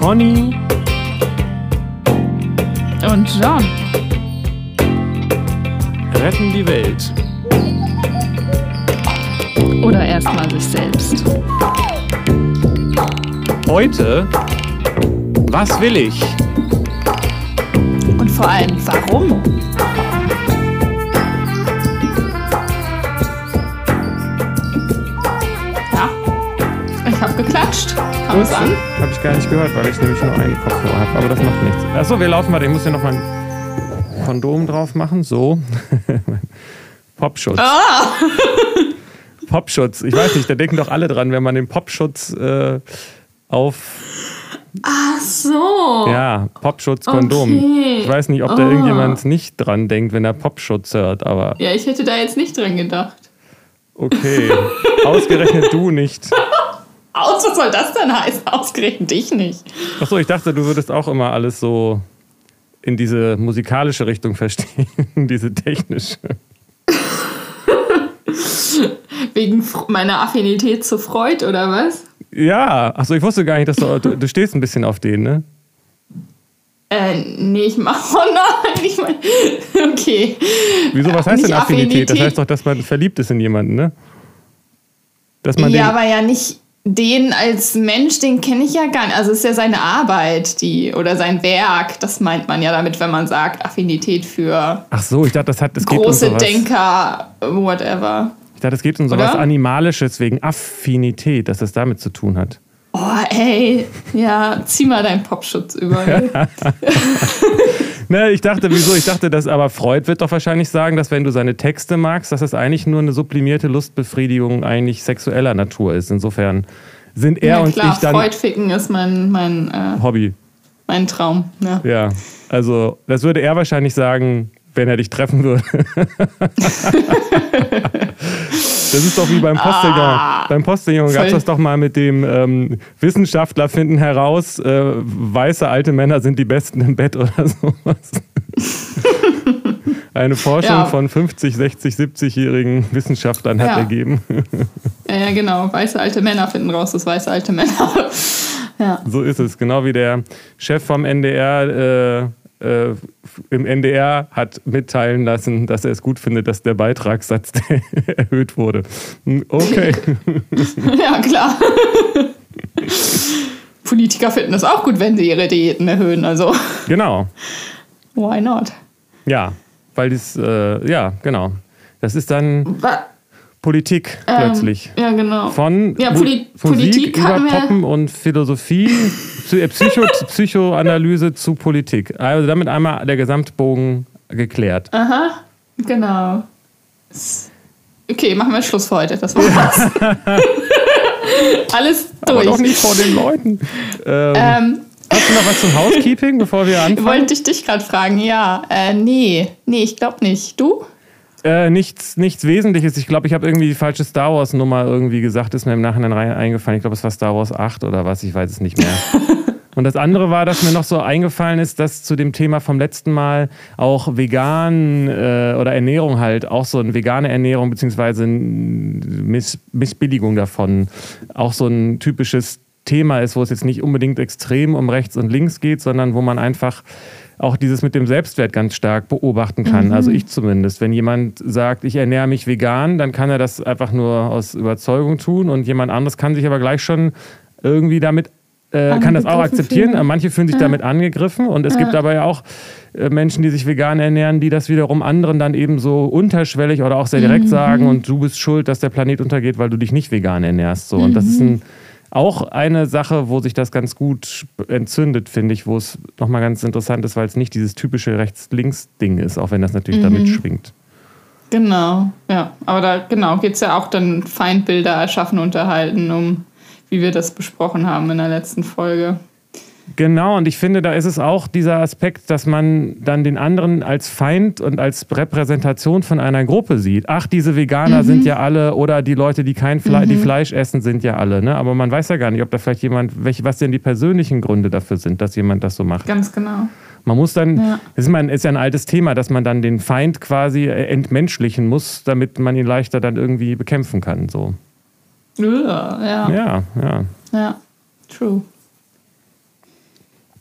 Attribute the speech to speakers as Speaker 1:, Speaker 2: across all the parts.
Speaker 1: Conny
Speaker 2: und John
Speaker 1: retten die Welt.
Speaker 2: Oder erstmal sich selbst.
Speaker 1: Heute, was will ich?
Speaker 2: Und vor allem, warum? Geklatscht. Kam es an?
Speaker 1: Habe ich gar nicht gehört, weil ich nämlich nur einen Kopfhörer habe. Aber das macht nichts. Achso, wir laufen mal. Ich muss hier noch mal ein Kondom drauf machen. So. Popschutz.
Speaker 2: Ah!
Speaker 1: Popschutz. Ich weiß nicht, da denken doch alle dran, wenn man den Popschutz äh, auf.
Speaker 2: Ach so.
Speaker 1: Ja, Popschutz, Kondom.
Speaker 2: Okay.
Speaker 1: Ich weiß nicht, ob da
Speaker 2: Oh.
Speaker 1: irgendjemand nicht dran denkt, wenn er Popschutz hört, aber
Speaker 2: Ja, ich hätte da jetzt nicht dran gedacht.
Speaker 1: okay. Ausgerechnet du nicht.
Speaker 2: Aus, was soll das denn heißen? Ausgerechnet dich nicht.
Speaker 1: Achso, ich dachte, du würdest auch immer alles so in diese musikalische Richtung verstehen, diese technische.
Speaker 2: Wegen meiner Affinität zu Freud oder was?
Speaker 1: Ja, achso, ich wusste gar nicht, dass du, du, du stehst ein bisschen auf den, ne?
Speaker 2: Äh, nee, ich mach. Oh nein, ich mein. Okay.
Speaker 1: Wieso, was heißt
Speaker 2: Nicht
Speaker 1: denn Affinität? Das
Speaker 2: Affinität.
Speaker 1: heißt doch, dass man verliebt ist in jemanden, ne? Dass man
Speaker 2: Ja, aber ja nicht den als Mensch, den kenne ich ja gar nicht. Also es ist ja seine Arbeit, die oder sein Werk. Das meint man ja damit, wenn man sagt Affinität für
Speaker 1: Ach so, ich dachte, das hat, um
Speaker 2: große. Denker, whatever.
Speaker 1: Ich dachte, es geht um sowas
Speaker 2: Oder?
Speaker 1: Animalisches wegen Affinität, dass das damit zu tun hat.
Speaker 2: Oh, ey, ja, zieh mal deinen Popschutz über.
Speaker 1: Ne, ich dachte, wieso? Ich dachte, dass aber Freud wird doch wahrscheinlich sagen, dass wenn du seine Texte magst, dass das eigentlich nur eine sublimierte Lustbefriedigung eigentlich sexueller Natur ist. Insofern sind er
Speaker 2: ja,
Speaker 1: und
Speaker 2: klar,
Speaker 1: ich dann
Speaker 2: Freud ficken ist mein, mein, äh,
Speaker 1: Hobby.
Speaker 2: mein Traum. Ja.
Speaker 1: Ja, also das würde er wahrscheinlich sagen, wenn er dich treffen würde. Das ist doch wie beim Postillon.
Speaker 2: Ah,
Speaker 1: beim Postillon gab es das doch mal mit dem ähm, Wissenschaftler finden heraus, äh, weiße alte Männer sind die Besten im Bett oder sowas. Eine Forschung
Speaker 2: Ja.
Speaker 1: von 50, 60, 70-jährigen Wissenschaftlern hat
Speaker 2: Ja.
Speaker 1: ergeben.
Speaker 2: ja, ja, genau. Weiße alte Männer finden raus, dass weiße alte Männer. ja.
Speaker 1: So ist es. Genau wie der Chef vom NDR äh, äh, im NDR hat mitteilen lassen, dass er es gut findet, dass der Beitragssatz erhöht wurde. Okay.
Speaker 2: ja, klar. Politiker finden es auch gut, wenn sie ihre Diäten erhöhen. Also,
Speaker 1: genau.
Speaker 2: why not?
Speaker 1: Ja, weil das, äh, ja, genau. Das ist dann
Speaker 2: Wa-
Speaker 1: Politik
Speaker 2: ähm,
Speaker 1: plötzlich.
Speaker 2: Ja, genau.
Speaker 1: Von
Speaker 2: Ja, Poli-
Speaker 1: Musik
Speaker 2: Politik
Speaker 1: über Poppen und Philosophie, äh, Psycho Psychoanalyse zu Politik. Also damit einmal der Gesamtbogen geklärt.
Speaker 2: Aha, genau. Okay, machen wir Schluss für heute. Das war's. Alles
Speaker 1: Aber
Speaker 2: durch.
Speaker 1: doch nicht vor den Leuten. Ähm,
Speaker 2: Ähm,
Speaker 1: Hast du noch was zum Housekeeping, bevor wir anfangen?
Speaker 2: wollte ich dich gerade fragen. Ja, äh, nee. Nee, ich glaube nicht. Du?
Speaker 1: Äh, nichts, nichts Wesentliches. Ich glaube, ich habe irgendwie die falsche Star Wars-Nummer irgendwie gesagt, ist mir im Nachhinein eingefallen. Ich glaube, es war Star Wars 8 oder was, ich weiß es nicht mehr. Und das andere war, dass mir noch so eingefallen ist, dass zu dem Thema vom letzten Mal auch vegan äh, oder Ernährung halt, auch so eine vegane Ernährung beziehungsweise Miss Missbilligung davon, auch so ein typisches Thema ist, wo es jetzt nicht unbedingt extrem um rechts und links geht, sondern wo man einfach auch dieses mit dem Selbstwert ganz stark beobachten kann. Also ich zumindest. Wenn jemand sagt, ich ernähre mich vegan, dann kann er das einfach nur aus Überzeugung tun und jemand anderes kann sich aber gleich schon irgendwie damit äh, kann das auch akzeptieren.
Speaker 2: fühlen.
Speaker 1: Manche fühlen sich damit angegriffen und es gibt aber ja auch äh, Menschen, die sich vegan ernähren, die das wiederum anderen dann eben so unterschwellig oder auch sehr direkt sagen und du bist schuld, dass der Planet untergeht, weil du dich nicht vegan ernährst. So. Und das ist ein, auch eine Sache, wo sich das ganz gut entzündet, finde ich, wo es nochmal ganz interessant ist, weil es nicht dieses typische Rechts-Links-Ding ist, auch wenn das natürlich damit schwingt.
Speaker 2: Genau, ja. Aber da genau geht es ja auch dann Feindbilder erschaffen und erhalten, um wie wir das besprochen haben in der letzten Folge.
Speaker 1: Genau, und ich finde, da ist es auch dieser Aspekt, dass man dann den anderen als Feind und als Repräsentation von einer Gruppe sieht. Ach, diese Veganer sind ja alle oder die Leute, die kein Fle die Fleisch essen, sind ja alle. Ne? Aber man weiß ja gar nicht, ob da vielleicht jemand, welche, was denn die persönlichen Gründe dafür sind, dass jemand das so macht.
Speaker 2: Ganz genau.
Speaker 1: Man muss dann,
Speaker 2: Ja.
Speaker 1: das ist, mein, ist ja ein altes Thema, dass man dann den Feind quasi äh, entmenschlichen muss, damit man ihn leichter dann irgendwie bekämpfen kann. So.
Speaker 2: Ja, ja,
Speaker 1: Ja, ja.
Speaker 2: ja. True.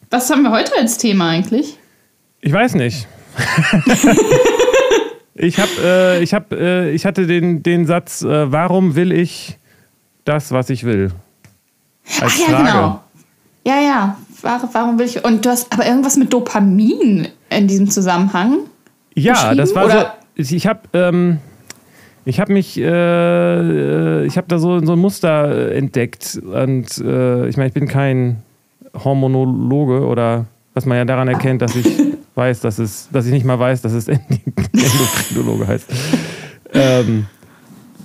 Speaker 2: Was haben wir heute als Thema eigentlich?
Speaker 1: Ich weiß nicht. ich habe, äh, ich habe, äh, ich hatte den, den Satz, äh, warum will ich das, was ich will?
Speaker 2: Als Ach ja, Frage. genau. Ja, ja. Warum will ich? Und du hast aber irgendwas mit Dopamin in diesem Zusammenhang.
Speaker 1: Ja, das war Oder? so. Ich habe, ähm, ich habe mich, äh, ich habe da so, so ein Muster entdeckt und äh, ich meine, ich bin kein Hormonologe oder was man ja daran erkennt, dass ich weiß, dass es, dass ich nicht mal weiß, dass es Endokrinologe heißt. Ähm,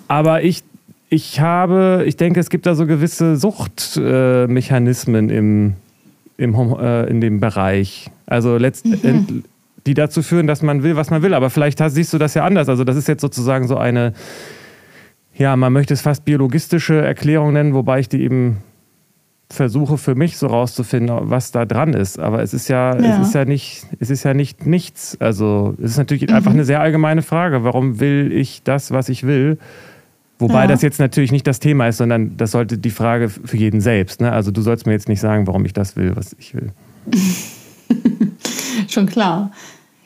Speaker 1: aber ich, ich habe, ich denke, es gibt da so gewisse Suchtmechanismen äh, im, im, äh, in dem Bereich. Also letztendlich, mhm. die dazu führen, dass man will, was man will. Aber vielleicht hast, siehst du das ja anders. Also das ist jetzt sozusagen so eine, ja, man möchte es fast biologistische Erklärung nennen, wobei ich die eben versuche für mich so rauszufinden, was da dran ist. Aber es ist ja, ja. es ist ja nicht, es ist ja nicht nichts. Also es ist natürlich mhm. einfach eine sehr allgemeine Frage. Warum will ich das, was ich will? Wobei ja. das jetzt natürlich nicht das Thema ist, sondern das sollte die Frage für jeden selbst. Ne? Also du sollst mir jetzt nicht sagen, warum ich das will, was ich will.
Speaker 2: Schon klar.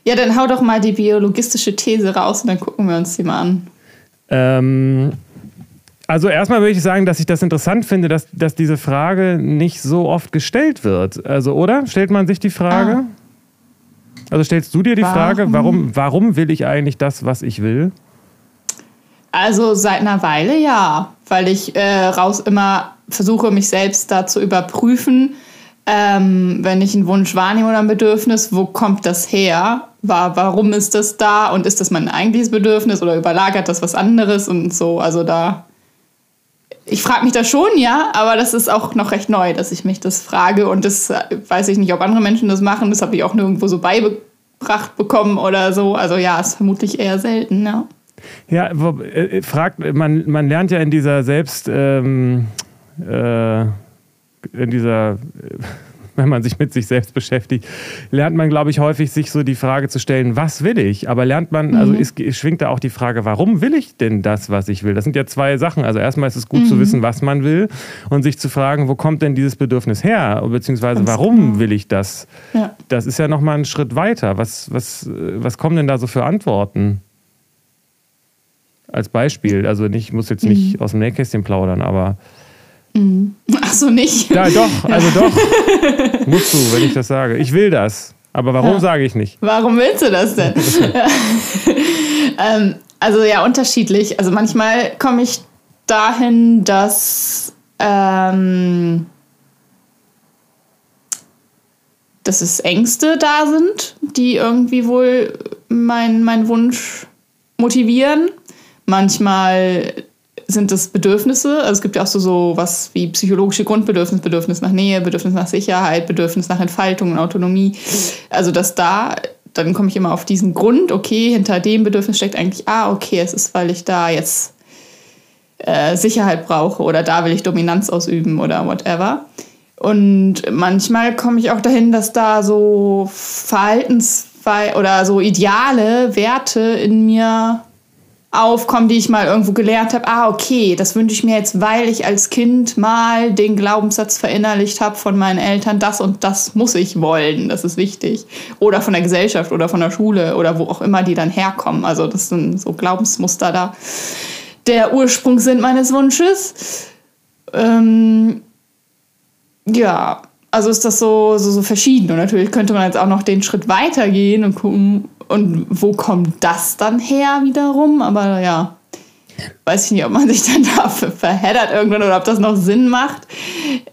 Speaker 2: Ja, dann hau doch mal die biologistische These raus und dann gucken wir uns die mal an.
Speaker 1: Ähm, also erstmal würde ich sagen, dass ich das interessant finde, dass, dass diese Frage nicht so oft gestellt wird. Also, oder? Stellt man sich die Frage? Ah. Also stellst du dir die warum? Frage, warum, warum will ich eigentlich das, was ich will?
Speaker 2: Also seit einer Weile ja, weil ich äh, raus immer versuche, mich selbst da zu überprüfen, ähm, wenn ich einen Wunsch wahrnehme oder ein Bedürfnis, wo kommt das her? War, warum ist das da? Und ist das mein eigentliches Bedürfnis oder überlagert das was anderes und so? Also da ich frage mich das schon, ja, aber das ist auch noch recht neu, dass ich mich das frage. Und das äh, weiß ich nicht, ob andere Menschen das machen. Das habe ich auch nirgendwo so beigebracht bekommen oder so. Also ja, ist vermutlich eher selten, ja.
Speaker 1: Ja, wo, äh, fragt, man, man lernt ja in dieser Selbst, ähm, äh, in dieser, äh, wenn man sich mit sich selbst beschäftigt, lernt man, glaube ich, häufig sich so die Frage zu stellen, was will ich? Aber lernt man, also mhm. ist, schwingt da auch die Frage, warum will ich denn das, was ich will? Das sind ja zwei Sachen. Also erstmal ist es gut mhm. zu wissen, was man will und sich zu fragen, wo kommt denn dieses Bedürfnis her? Beziehungsweise Ganz warum genau. will ich das? Ja. Das ist ja nochmal ein Schritt weiter. Was, was, was kommen denn da so für Antworten? Als Beispiel, also nicht, ich muss jetzt nicht mhm. aus dem Nähkästchen plaudern, aber
Speaker 2: Mhm. Ach so, nicht?
Speaker 1: Ja, doch, also doch. Musst du, wenn ich das sage. Ich will das. Aber warum ja. sage ich nicht?
Speaker 2: Warum willst du das denn? ähm, also ja, unterschiedlich. Also manchmal komme ich dahin, dass, ähm, dass es Ängste da sind, die irgendwie wohl meinen mein Wunsch motivieren. Manchmal sind es Bedürfnisse. Also es gibt ja auch so, so was wie psychologische Grundbedürfnisse, Bedürfnis nach Nähe, Bedürfnis nach Sicherheit, Bedürfnis nach Entfaltung und Autonomie. Also dass da, dann komme ich immer auf diesen Grund, okay, hinter dem Bedürfnis steckt eigentlich, ah, okay, es ist, weil ich da jetzt äh, Sicherheit brauche oder da will ich Dominanz ausüben oder whatever. Und manchmal komme ich auch dahin, dass da so Verhaltens- oder so ideale Werte in mir aufkommen, die ich mal irgendwo gelernt habe. Ah, okay, das wünsche ich mir jetzt, weil ich als Kind mal den Glaubenssatz verinnerlicht habe von meinen Eltern, das und das muss ich wollen, das ist wichtig. Oder von der Gesellschaft oder von der Schule oder wo auch immer die dann herkommen. Also das sind so Glaubensmuster da. Der Ursprung sind meines Wunsches. Ähm, ja, also ist das so, so, so verschieden. Und natürlich könnte man jetzt auch noch den Schritt weitergehen und gucken, und wo kommt das dann her wiederum? Aber ja, weiß ich nicht, ob man sich dann da verheddert irgendwann oder ob das noch Sinn macht.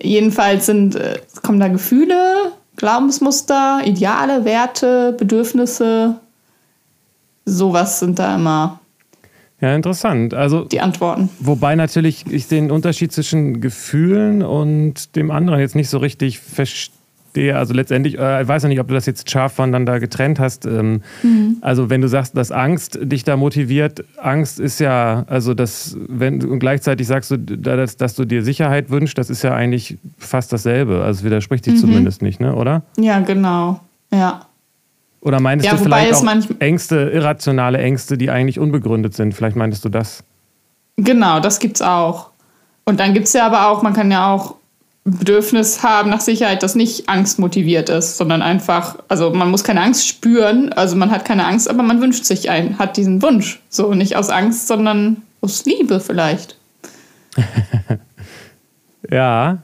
Speaker 2: Jedenfalls sind, äh, kommen da Gefühle, Glaubensmuster, Ideale, Werte, Bedürfnisse. Sowas sind da immer.
Speaker 1: Ja, interessant. Also
Speaker 2: die Antworten.
Speaker 1: Wobei natürlich ich den Unterschied zwischen Gefühlen und dem anderen jetzt nicht so richtig verstehe verstehe. Also letztendlich, äh, ich weiß ja nicht, ob du das jetzt scharf voneinander getrennt hast. Ähm, mhm. Also wenn du sagst, dass Angst dich da motiviert, Angst ist ja, also das, wenn und gleichzeitig sagst du, dass, dass du dir Sicherheit wünschst, das ist ja eigentlich fast dasselbe. Also es widerspricht sich mhm. zumindest nicht, ne? Oder?
Speaker 2: Ja, genau. Ja.
Speaker 1: Oder meintest ja, du vielleicht auch Ängste, irrationale Ängste, die eigentlich unbegründet sind? Vielleicht meintest du das?
Speaker 2: Genau, das gibt's auch. Und dann gibt es ja aber auch, man kann ja auch Bedürfnis haben nach Sicherheit, das nicht angstmotiviert ist, sondern einfach, also man muss keine Angst spüren, also man hat keine Angst, aber man wünscht sich einen, hat diesen Wunsch. So nicht aus Angst, sondern aus Liebe vielleicht.
Speaker 1: ja,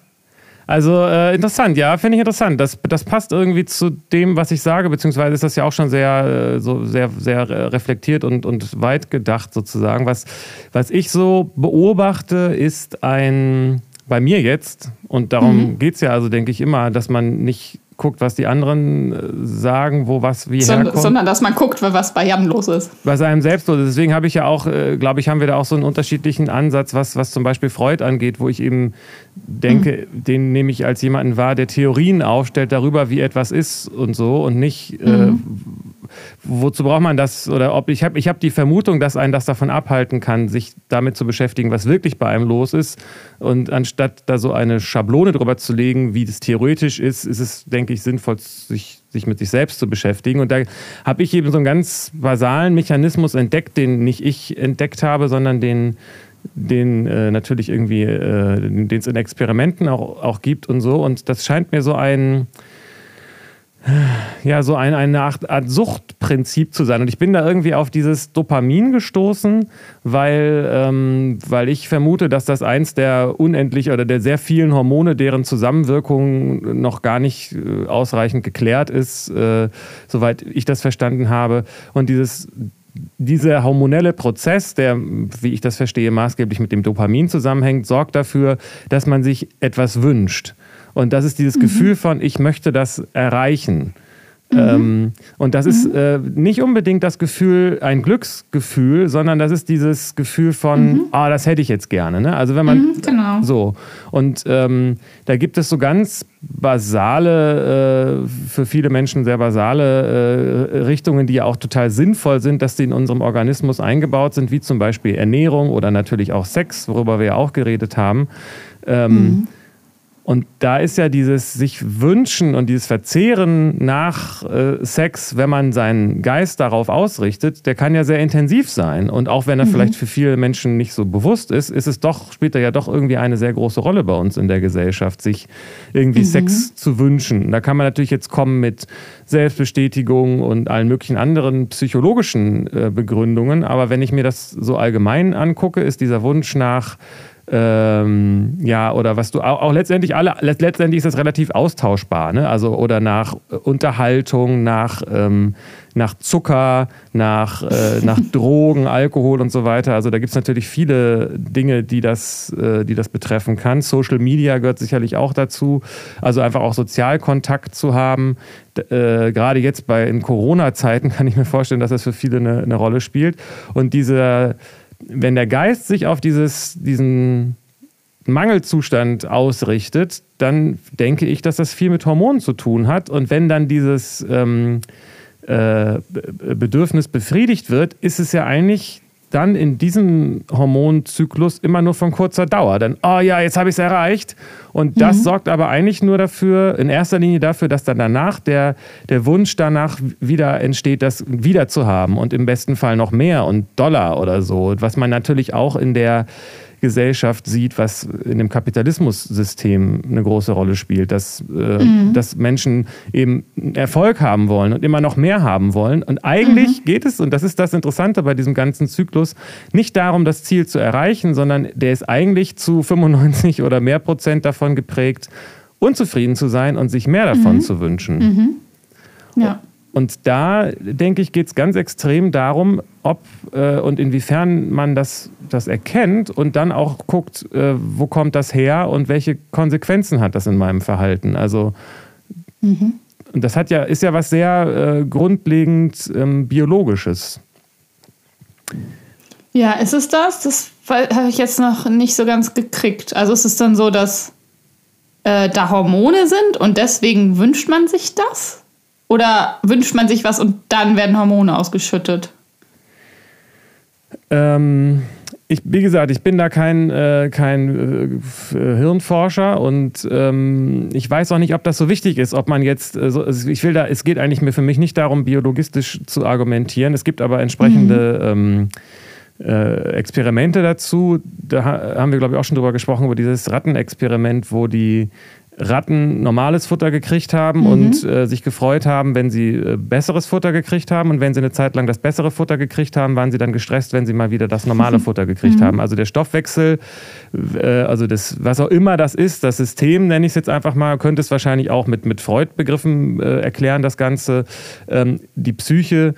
Speaker 1: also äh, interessant, ja, finde ich interessant. Das, das passt irgendwie zu dem, was ich sage, beziehungsweise ist das ja auch schon sehr, äh, so sehr, sehr reflektiert und, und weit gedacht sozusagen. Was, was ich so beobachte, ist ein bei mir jetzt, und darum mhm. geht es ja also, denke ich, immer, dass man nicht guckt, was die anderen äh, sagen, wo was wie
Speaker 2: Sondern, herkommt. Sondern dass man guckt, was bei Jan los ist.
Speaker 1: Was einem selbst los ist. Deswegen habe ich ja auch, äh, glaube ich, haben wir da auch so einen unterschiedlichen Ansatz, was, was zum Beispiel Freud angeht, wo ich eben denke, mhm. den nehme ich als jemanden wahr, der Theorien aufstellt darüber, wie etwas ist und so und nicht, äh, mhm. äh, wozu braucht man das? Oder ob ich habe ich hab die Vermutung, dass einen das davon abhalten kann, sich damit zu beschäftigen, was wirklich bei einem los ist. Und anstatt da so eine Schablone drüber zu legen, wie das theoretisch ist, ist es, denke ich, sinnvoll, sich, sich mit sich selbst zu beschäftigen. Und da habe ich eben so einen ganz basalen Mechanismus entdeckt, den nicht ich entdeckt habe, sondern den den äh, natürlich irgendwie, äh, den es in Experimenten auch, auch gibt und so. Und das scheint mir so ein, ja, so ein, eine Art, Suchtprinzip zu sein. Und ich bin da irgendwie auf dieses Dopamin gestoßen, weil, ähm, weil ich vermute, dass das eins der unendlich oder der sehr vielen Hormone, deren Zusammenwirkung noch gar nicht äh, ausreichend geklärt ist, äh, soweit ich das verstanden habe. Und dieses dieser hormonelle Prozess, der, wie ich das verstehe, maßgeblich mit dem Dopamin zusammenhängt, sorgt dafür, dass man sich etwas wünscht. Und das ist dieses mhm. Gefühl von, ich möchte das erreichen. Mhm. Ähm, und das mhm. ist äh, nicht unbedingt das Gefühl, ein Glücksgefühl, sondern das ist dieses Gefühl von, mhm. ah, das hätte ich jetzt gerne. Ne? Also wenn man mhm, genau. so. Und ähm, da gibt es so ganz basale, äh, für viele Menschen sehr basale äh, Richtungen, die ja auch total sinnvoll sind, dass sie in unserem Organismus eingebaut sind, wie zum Beispiel Ernährung oder natürlich auch Sex, worüber wir ja auch geredet haben. Ähm, mhm. Und da ist ja dieses sich wünschen und dieses Verzehren nach äh, Sex, wenn man seinen Geist darauf ausrichtet, der kann ja sehr intensiv sein. Und auch wenn er mhm. vielleicht für viele Menschen nicht so bewusst ist, ist es doch, spielt er ja doch irgendwie eine sehr große Rolle bei uns in der Gesellschaft, sich irgendwie mhm. Sex zu wünschen. Da kann man natürlich jetzt kommen mit Selbstbestätigung und allen möglichen anderen psychologischen äh, Begründungen. Aber wenn ich mir das so allgemein angucke, ist dieser Wunsch nach ähm, ja, oder was du auch, auch, letztendlich alle, letztendlich ist das relativ austauschbar, ne? Also oder nach Unterhaltung, nach, ähm, nach Zucker, nach, äh, nach Drogen, Alkohol und so weiter. Also da gibt es natürlich viele Dinge, die das, äh, die das betreffen kann. Social Media gehört sicherlich auch dazu. Also einfach auch Sozialkontakt zu haben. Äh, gerade jetzt bei in Corona-Zeiten kann ich mir vorstellen, dass das für viele eine, eine Rolle spielt. Und diese wenn der Geist sich auf dieses, diesen Mangelzustand ausrichtet, dann denke ich, dass das viel mit Hormonen zu tun hat. Und wenn dann dieses ähm, äh, Bedürfnis befriedigt wird, ist es ja eigentlich dann in diesem Hormonzyklus immer nur von kurzer Dauer. Dann, oh ja, jetzt habe ich es erreicht. Und das mhm. sorgt aber eigentlich nur dafür, in erster Linie dafür, dass dann danach der, der Wunsch danach wieder entsteht, das wieder zu haben und im besten Fall noch mehr und Dollar oder so. Was man natürlich auch in der Gesellschaft sieht, was in dem Kapitalismussystem eine große Rolle spielt, dass, äh, mhm. dass Menschen eben Erfolg haben wollen und immer noch mehr haben wollen. Und eigentlich mhm. geht es, und das ist das Interessante bei diesem ganzen Zyklus, nicht darum, das Ziel zu erreichen, sondern der ist eigentlich zu 95 oder mehr Prozent davon geprägt, unzufrieden zu sein und sich mehr davon mhm. zu wünschen.
Speaker 2: Mhm. Ja.
Speaker 1: Und da, denke ich, geht es ganz extrem darum, ob äh, und inwiefern man das, das erkennt und dann auch guckt, äh, wo kommt das her und welche Konsequenzen hat das in meinem Verhalten. Also mhm. und das hat ja, ist ja was sehr äh, grundlegend ähm, Biologisches.
Speaker 2: Ja, ist es das? Das habe ich jetzt noch nicht so ganz gekriegt. Also ist es dann so, dass äh, da Hormone sind und deswegen wünscht man sich das? Oder wünscht man sich was und dann werden Hormone ausgeschüttet?
Speaker 1: Ähm, ich, wie gesagt, ich bin da kein, äh, kein äh, Hirnforscher und ähm, ich weiß auch nicht, ob das so wichtig ist, ob man jetzt, äh, so, ich will da, es geht eigentlich mir für mich nicht darum, biologistisch zu argumentieren. Es gibt aber entsprechende mhm. ähm, äh, Experimente dazu. Da haben wir, glaube ich, auch schon drüber gesprochen, über dieses Rattenexperiment, wo die Ratten normales Futter gekriegt haben mhm. und äh, sich gefreut haben, wenn sie äh, besseres Futter gekriegt haben. Und wenn sie eine Zeit lang das bessere Futter gekriegt haben, waren sie dann gestresst, wenn sie mal wieder das normale Futter gekriegt mhm. haben. Also der Stoffwechsel, äh, also das, was auch immer das ist, das System, nenne ich es jetzt einfach mal, könnte es wahrscheinlich auch mit, mit Freud-Begriffen äh, erklären, das Ganze. Ähm, die Psyche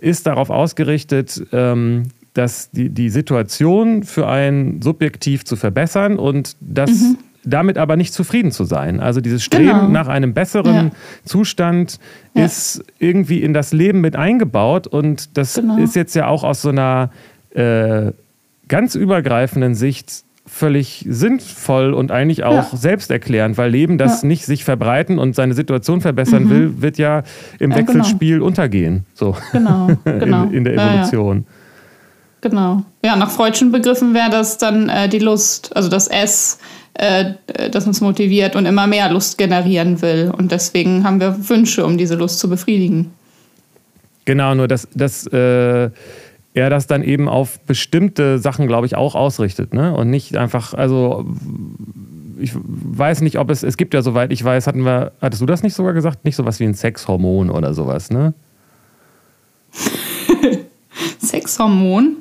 Speaker 1: ist darauf ausgerichtet, ähm, dass die, die Situation für einen subjektiv zu verbessern und das mhm damit aber nicht zufrieden zu sein. Also dieses Streben genau. nach einem besseren ja. Zustand ja. ist irgendwie in das Leben mit eingebaut und das genau. ist jetzt ja auch aus so einer äh, ganz übergreifenden Sicht völlig sinnvoll und eigentlich auch ja. selbsterklärend, weil Leben, das ja. nicht sich verbreiten und seine Situation verbessern mhm. will, wird ja im ja, Wechselspiel genau. untergehen. So. Genau, genau. in, in, der Evolution.
Speaker 2: Genau. Ja, nach Freudschen Begriffen wäre das dann äh, die Lust, also das S äh, das uns motiviert und immer mehr Lust generieren will. Und deswegen haben wir Wünsche, um diese Lust zu befriedigen.
Speaker 1: Genau, nur dass, dass äh, er das dann eben auf bestimmte Sachen, glaube ich, auch ausrichtet. Ne? Und nicht einfach, also ich weiß nicht, ob es, es gibt ja, soweit ich weiß, hatten wir, hattest du das nicht sogar gesagt? Nicht sowas wie ein Sexhormon oder sowas, ne?
Speaker 2: Sexhormon?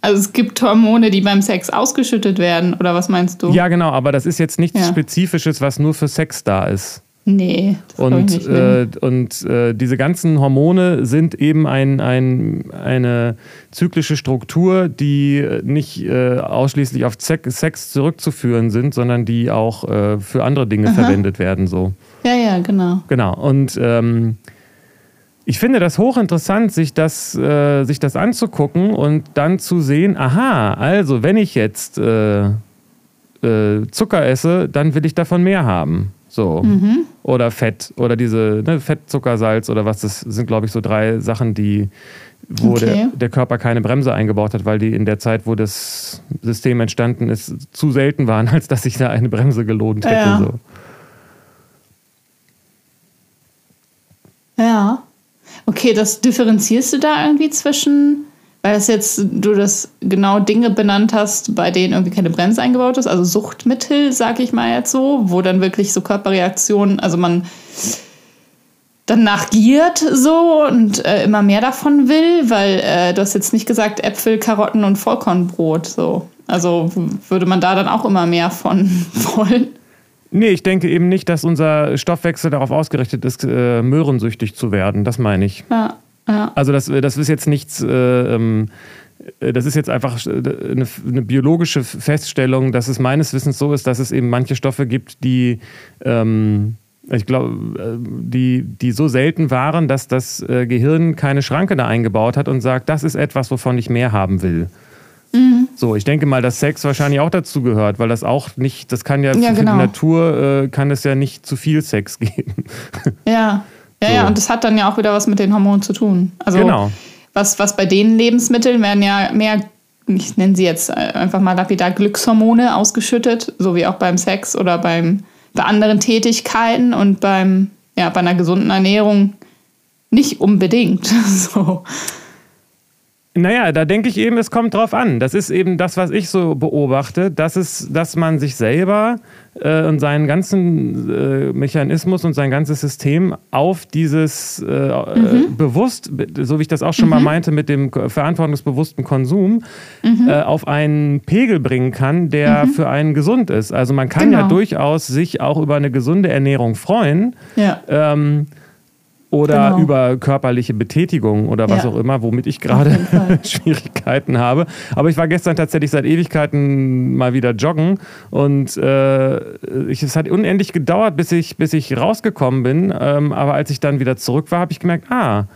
Speaker 2: Also es gibt Hormone, die beim Sex ausgeschüttet werden, oder was meinst du?
Speaker 1: Ja, genau, aber das ist jetzt nichts ja. Spezifisches, was nur für Sex da ist.
Speaker 2: Nee.
Speaker 1: Das und nicht äh, und äh, diese ganzen Hormone sind eben ein, ein, eine zyklische Struktur, die nicht äh, ausschließlich auf Sex zurückzuführen sind, sondern die auch äh, für andere Dinge Aha. verwendet werden. So.
Speaker 2: Ja, ja, genau.
Speaker 1: Genau. Und ähm, ich finde das hochinteressant, sich das, äh, sich das anzugucken und dann zu sehen, aha, also wenn ich jetzt äh, äh, Zucker esse, dann will ich davon mehr haben. So. Mhm. Oder Fett oder diese ne, Fett, Zucker, Salz oder was, das sind, glaube ich, so drei Sachen, die, wo okay. der, der Körper keine Bremse eingebaut hat, weil die in der Zeit, wo das System entstanden ist, zu selten waren, als dass sich da eine Bremse gelohnt hätte. Ja. So.
Speaker 2: ja. Okay, das differenzierst du da irgendwie zwischen, weil das jetzt du das genau Dinge benannt hast, bei denen irgendwie keine Bremse eingebaut ist, also Suchtmittel, sag ich mal jetzt so, wo dann wirklich so Körperreaktionen, also man dann nachgiert so und äh, immer mehr davon will, weil äh, du hast jetzt nicht gesagt Äpfel, Karotten und Vollkornbrot so. Also würde man da dann auch immer mehr von wollen?
Speaker 1: Nee, ich denke eben nicht, dass unser Stoffwechsel darauf ausgerichtet ist, äh, möhrensüchtig zu werden. Das meine ich. Ja, ja. Also das, das ist jetzt nichts, äh, ähm, das ist jetzt einfach eine, eine, biologische Feststellung, dass es meines Wissens so ist, dass es eben manche Stoffe gibt, die ähm, ich glaube, äh, die, die so selten waren, dass das äh, Gehirn keine Schranke da eingebaut hat und sagt, das ist etwas, wovon ich mehr haben will. Mhm. So, ich denke mal, dass Sex wahrscheinlich auch dazu gehört, weil das auch nicht, das kann ja, ja für genau. die Natur, äh, kann es ja nicht zu viel Sex geben.
Speaker 2: Ja, ja, so. ja, und das hat dann ja auch wieder was mit den Hormonen zu tun. Also, genau. was, was bei den Lebensmitteln werden ja mehr, ich nenne sie jetzt einfach mal lapidar, Glückshormone ausgeschüttet, so wie auch beim Sex oder beim, bei anderen Tätigkeiten und beim, ja, bei einer gesunden Ernährung nicht unbedingt. so.
Speaker 1: Naja, da denke ich eben, es kommt drauf an. Das ist eben das, was ich so beobachte, dass, es, dass man sich selber äh, und seinen ganzen äh, Mechanismus und sein ganzes System auf dieses äh, mhm. bewusst, so wie ich das auch schon mhm. mal meinte, mit dem verantwortungsbewussten Konsum, mhm. Äh, auf einen Pegel bringen kann, der mhm. für einen gesund ist. Also man kann genau. ja durchaus sich auch über eine gesunde Ernährung freuen. Ja. Ähm, oder genau. über körperliche Betätigung oder was ja. auch immer, womit ich gerade Schwierigkeiten habe. Aber ich war gestern tatsächlich seit Ewigkeiten mal wieder joggen und äh, ich, es hat unendlich gedauert, bis ich, bis ich rausgekommen bin. Ähm, aber als ich dann wieder zurück war, habe ich gemerkt, ah,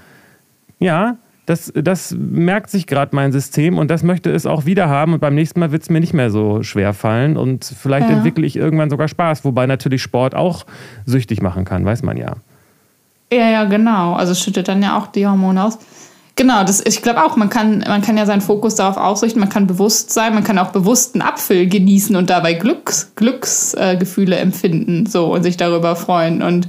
Speaker 1: ja, das, das merkt sich gerade mein System und das möchte es auch wieder haben und beim nächsten Mal wird es mir nicht mehr so schwer fallen und vielleicht ja. entwickle ich irgendwann sogar Spaß, wobei natürlich Sport auch süchtig machen kann, weiß man ja.
Speaker 2: Ja, ja, genau. Also schüttet dann ja auch die Hormone aus. Genau, das, ich glaube auch, man kann, man kann ja seinen Fokus darauf ausrichten, man kann bewusst sein, man kann auch bewussten Apfel genießen und dabei Glücks, Glücksgefühle äh, empfinden so, und sich darüber freuen. Und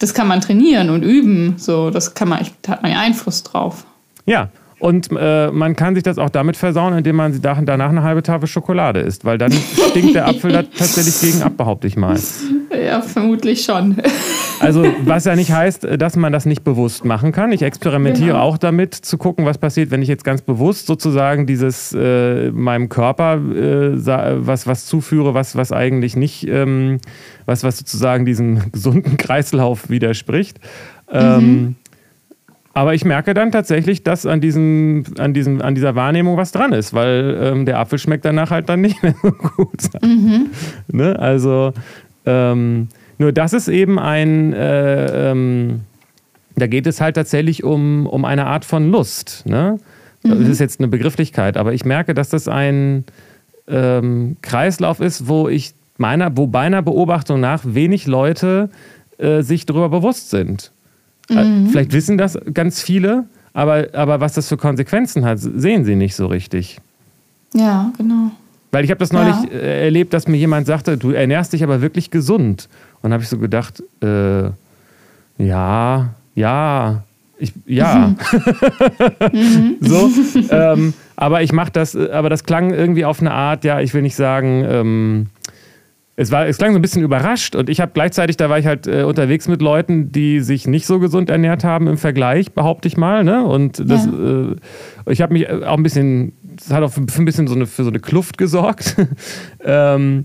Speaker 2: das kann man trainieren und üben. So, das kann man, da hat man ja Einfluss drauf.
Speaker 1: Ja, Und äh, man kann sich das auch damit versauen, indem man danach eine halbe Tafel Schokolade isst, weil dann stinkt der Apfel da tatsächlich gegen ab, behaupte ich mal.
Speaker 2: Ja, vermutlich schon.
Speaker 1: Also, was ja nicht heißt, dass man das nicht bewusst machen kann. Ich experimentiere genau. auch damit, zu gucken, was passiert, wenn ich jetzt ganz bewusst sozusagen dieses äh, meinem Körper äh, was, was zuführe, was, was eigentlich nicht, ähm, was, was sozusagen diesem gesunden Kreislauf widerspricht. Ähm, mhm. Aber ich merke dann tatsächlich, dass an, diesem, an, diesem, an dieser Wahrnehmung was dran ist, weil ähm, der Apfel schmeckt danach halt dann nicht mehr so gut. Mhm. Ne? Also ähm, nur das ist eben ein, äh, ähm, da geht es halt tatsächlich um, um eine Art von Lust. Ne? Mhm. Das ist jetzt eine Begrifflichkeit, aber ich merke, dass das ein ähm, Kreislauf ist, wo ich meiner, wo meiner Beobachtung nach wenig Leute äh, sich darüber bewusst sind. Äh, mhm. Vielleicht wissen das ganz viele, aber, aber was das für Konsequenzen hat, sehen sie nicht so richtig.
Speaker 2: Ja, genau.
Speaker 1: Weil ich habe das neulich ja. Äh, erlebt, dass mir jemand sagte, du ernährst dich aber wirklich gesund. Und habe ich so gedacht, äh, ja, ja, ich, ja. Mhm. so, ähm, aber ich mache das, aber das klang irgendwie auf eine Art, ja, ich will nicht sagen, ähm, es, war, es klang so ein bisschen überrascht und ich habe gleichzeitig, da war ich halt äh, unterwegs mit Leuten, die sich nicht so gesund ernährt haben im Vergleich, behaupte ich mal. Ne? Und das, ja. äh, ich habe mich auch ein bisschen, das hat auch für, für ein bisschen so eine, für so eine Kluft gesorgt. ähm,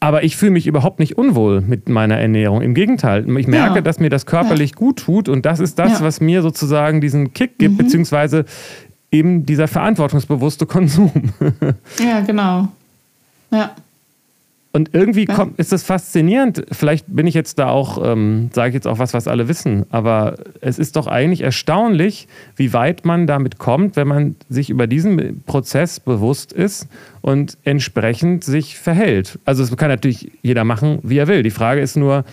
Speaker 1: aber ich fühle mich überhaupt nicht unwohl mit meiner Ernährung. Im Gegenteil, ich merke, ja. dass mir das körperlich ja. gut tut und das ist das, was mir sozusagen diesen Kick gibt, mhm. beziehungsweise eben dieser verantwortungsbewusste Konsum.
Speaker 2: ja, genau. Ja.
Speaker 1: Und irgendwie ja. kommt, ist es faszinierend. Vielleicht bin ich jetzt da auch, ähm, sage ich jetzt auch was, was alle wissen. Aber es ist doch eigentlich erstaunlich, wie weit man damit kommt, wenn man sich über diesen Prozess bewusst ist und entsprechend sich verhält. Also es kann natürlich jeder machen, wie er will. Die Frage ist nur,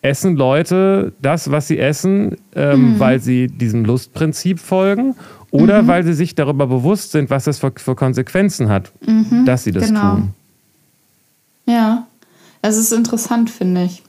Speaker 1: essen Leute das, was sie essen, ähm, mhm. weil sie diesem Lustprinzip folgen oder mhm. weil sie sich darüber bewusst sind, was das für, für Konsequenzen hat, mhm. dass sie das genau. tun.
Speaker 2: Ja, es ist interessant, finde ich.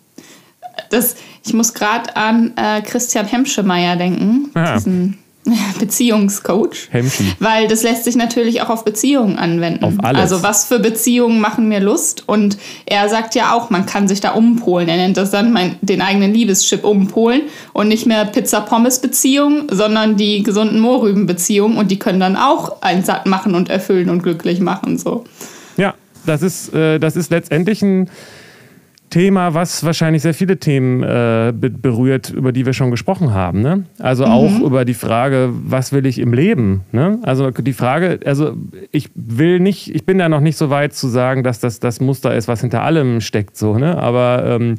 Speaker 2: Das, ich muss gerade an äh, Christian Hemschemeyer denken, ja. diesen Beziehungscoach. Hemschen. Weil das lässt sich natürlich auch auf Beziehungen anwenden. Auf alles. Also was für Beziehungen machen mir Lust? Und er sagt ja auch, man kann sich da umpolen. Er nennt das dann mein, den eigenen Liebeschip umpolen und nicht mehr Pizza-Pommes-Beziehungen, sondern die gesunden Mohrrüben-Beziehungen. Und die können dann auch einen satt machen und erfüllen und glücklich machen. So.
Speaker 1: Das ist, äh, das ist letztendlich ein Thema, was wahrscheinlich sehr viele Themen äh, berührt, über die wir schon gesprochen haben. Ne? Also mhm. auch über die Frage, was will ich im Leben? Ne? Also die Frage, also ich will nicht, ich bin da noch nicht so weit zu sagen, dass das das Muster ist, was hinter allem steckt, so, ne? Aber ähm,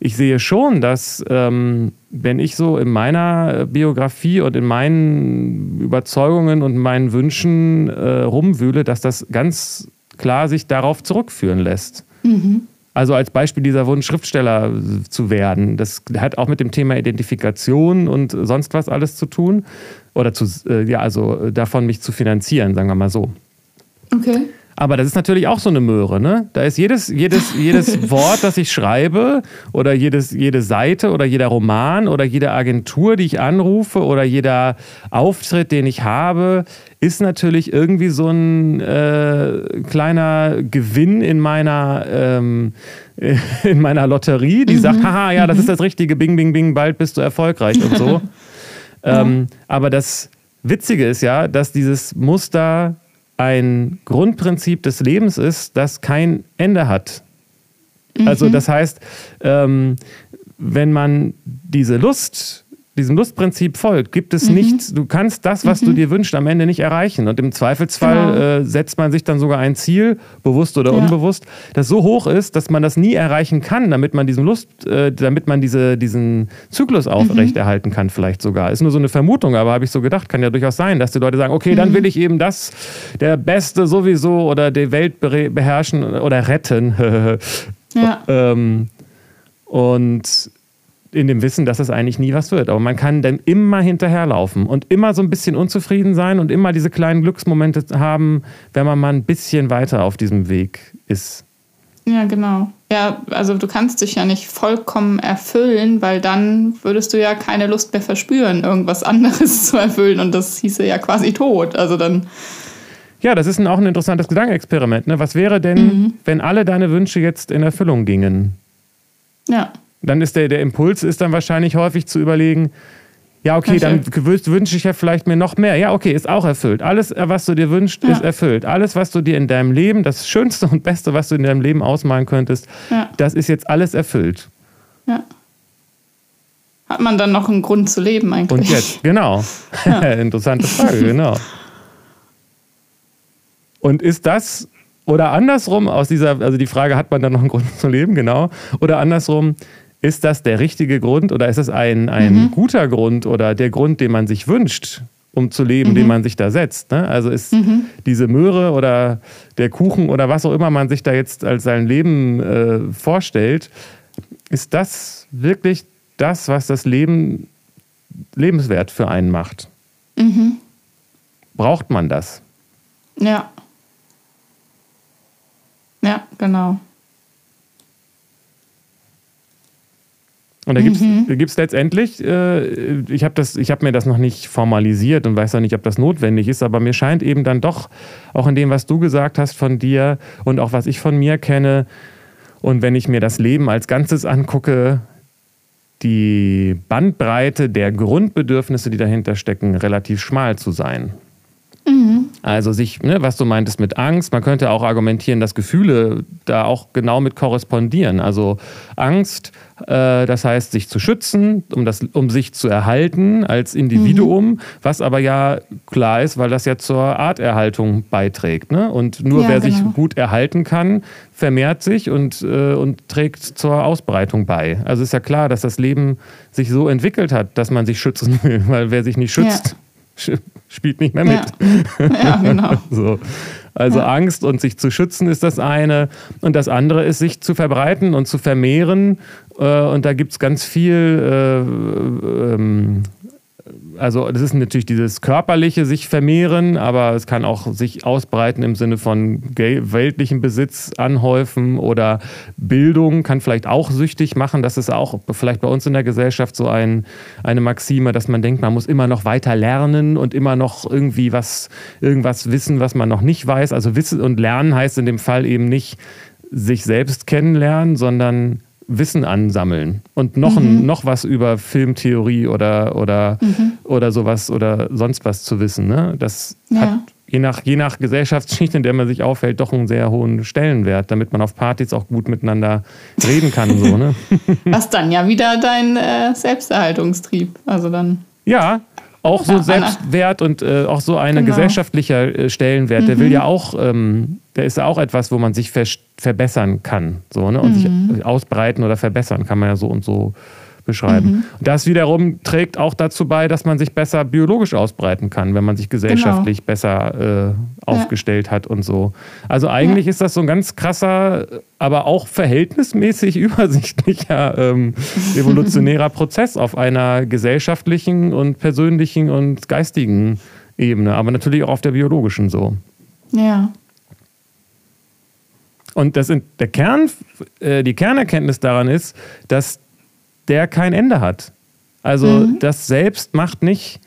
Speaker 1: ich sehe schon, dass ähm, wenn ich so in meiner Biografie und in meinen Überzeugungen und meinen Wünschen äh, rumwühle, dass das ganz klar sich darauf zurückführen lässt. Mhm. Also als Beispiel dieser Wunsch, Schriftsteller zu werden. Das hat auch mit dem Thema Identifikation und sonst was alles zu tun. Oder zu, äh, ja, also davon mich zu finanzieren, sagen wir mal so. Okay. Aber das ist natürlich auch so eine Möhre, ne? Da ist jedes, jedes, jedes Wort, das ich schreibe, oder jedes, jede Seite oder jeder Roman oder jede Agentur, die ich anrufe, oder jeder Auftritt, den ich habe, ist natürlich irgendwie so ein äh, kleiner Gewinn in meiner, ähm, in meiner Lotterie, die mhm. sagt, haha, ja, das ist mhm. das Richtige, bing, bing, bing, bald bist du erfolgreich und so. ähm, aber das Witzige ist ja, dass dieses Muster ein Grundprinzip des Lebens ist, das kein Ende hat. Also mhm. Also das heißt, ähm, wenn man diese Lust diesem Lustprinzip folgt, gibt es mhm. nicht, du kannst das, was mhm. du dir wünschst, am Ende nicht erreichen. Und im Zweifelsfall genau. äh, setzt man sich dann sogar ein Ziel, bewusst oder ja. unbewusst, das so hoch ist, dass man das nie erreichen kann, damit man diesen Lust, äh, damit man diese, diesen Zyklus aufrechterhalten mhm. kann, vielleicht sogar. Ist nur so eine Vermutung, aber habe ich so gedacht, kann ja durchaus sein, dass die Leute sagen, okay, dann mhm. will ich eben das, der Beste sowieso oder die Welt beherrschen oder retten. ja. ähm, und in dem Wissen, dass es eigentlich nie was wird. Aber man kann dann immer hinterherlaufen und immer so ein bisschen unzufrieden sein und immer diese kleinen Glücksmomente haben, wenn man mal ein bisschen weiter auf diesem Weg ist.
Speaker 2: Ja, genau. Ja, also du kannst dich ja nicht vollkommen erfüllen, weil dann würdest du ja keine Lust mehr verspüren, irgendwas anderes zu erfüllen und das hieße ja quasi tot. Also dann.
Speaker 1: Ja, das ist ein, auch ein interessantes Gedankenexperiment. Ne? Was wäre denn, mhm. wenn alle deine Wünsche jetzt in Erfüllung gingen?
Speaker 2: Ja.
Speaker 1: Dann ist der, der Impuls ist dann wahrscheinlich häufig zu überlegen, ja, okay, dann wünsche ich ja vielleicht mir noch mehr. Ja, okay, ist auch erfüllt. Alles, äh, was du dir wünschst, ja. ist erfüllt. Alles, was du dir in deinem Leben, das Schönste und Beste, was du in deinem Leben ausmalen könntest, ja. das ist jetzt alles erfüllt.
Speaker 2: Ja. Hat man dann noch einen Grund zu leben eigentlich?
Speaker 1: Und jetzt, genau. Ja. Interessante Frage, genau. Und ist das, oder andersrum, aus dieser, also die Frage, hat man dann noch einen Grund zu leben, genau. Oder andersrum, ist das der richtige Grund oder ist es ein, ein mhm. guter Grund oder der Grund, den man sich wünscht, um zu leben, mhm. den man sich da setzt? Ne? Also ist mhm. diese Möhre oder der Kuchen oder was auch immer man sich da jetzt als sein Leben äh, vorstellt, ist das wirklich das, was das Leben lebenswert für einen macht? Mhm. Braucht man das?
Speaker 2: Ja. Ja, genau.
Speaker 1: Und da gibt es mhm. letztendlich, äh, ich habe hab mir das noch nicht formalisiert und weiß auch nicht, ob das notwendig ist, aber mir scheint eben dann doch, auch in dem, was du gesagt hast von dir und auch was ich von mir kenne, und wenn ich mir das Leben als Ganzes angucke, die Bandbreite der Grundbedürfnisse, die dahinter stecken, relativ schmal zu sein. Mhm. Also sich, ne, was du meintest mit Angst, man könnte auch argumentieren, dass Gefühle da auch genau mit korrespondieren. Also Angst, äh, das heißt sich zu schützen, um, das, um sich zu erhalten als Individuum, mhm. was aber ja klar ist, weil das ja zur Arterhaltung beiträgt. Ne? Und nur ja, wer genau. sich gut erhalten kann, vermehrt sich und, äh, und trägt zur Ausbreitung bei. Also ist ja klar, dass das Leben sich so entwickelt hat, dass man sich schützen will, weil wer sich nicht schützt, ja spielt nicht mehr mit.
Speaker 2: Ja, ja genau.
Speaker 1: so. Also ja. Angst und sich zu schützen ist das eine. Und das andere ist, sich zu verbreiten und zu vermehren. Äh, und da gibt es ganz viel äh, ähm, also das ist natürlich dieses körperliche sich vermehren, aber es kann auch sich ausbreiten im Sinne von weltlichen Besitz anhäufen oder Bildung kann vielleicht auch süchtig machen. Das ist auch vielleicht bei uns in der Gesellschaft so ein, eine Maxime, dass man denkt, man muss immer noch weiter lernen und immer noch irgendwie was, irgendwas wissen, was man noch nicht weiß. Also Wissen und Lernen heißt in dem Fall eben nicht sich selbst kennenlernen, sondern Wissen ansammeln und noch, mhm. ein, noch was über Filmtheorie oder, oder, mhm. oder sowas oder sonst was zu wissen. Ne? Das ja. hat je nach, je nach Gesellschaftsschicht, in der man sich aufhält, doch einen sehr hohen Stellenwert, damit man auf Partys auch gut miteinander reden kann. so, ne?
Speaker 2: Was dann ja wieder dein äh, Selbsterhaltungstrieb. Also dann.
Speaker 1: Ja, auch so Selbstwert und äh, auch so ein genau. gesellschaftlicher äh, Stellenwert, mhm. der will mhm. ja auch, ähm, der ist ja auch etwas, wo man sich ver verbessern kann. So, ne? Und mhm. sich ausbreiten oder verbessern kann man ja so und so beschreiben. Mhm. Das wiederum trägt auch dazu bei, dass man sich besser biologisch ausbreiten kann, wenn man sich gesellschaftlich genau. besser äh, aufgestellt ja. hat und so. Also eigentlich ja. ist das so ein ganz krasser, aber auch verhältnismäßig übersichtlicher ähm, evolutionärer Prozess auf einer gesellschaftlichen und persönlichen und geistigen Ebene, aber natürlich auch auf der biologischen so.
Speaker 2: Ja.
Speaker 1: Und das der Kern, äh, die Kernerkenntnis daran ist, dass der kein Ende hat. Also mhm. das Selbst macht nicht,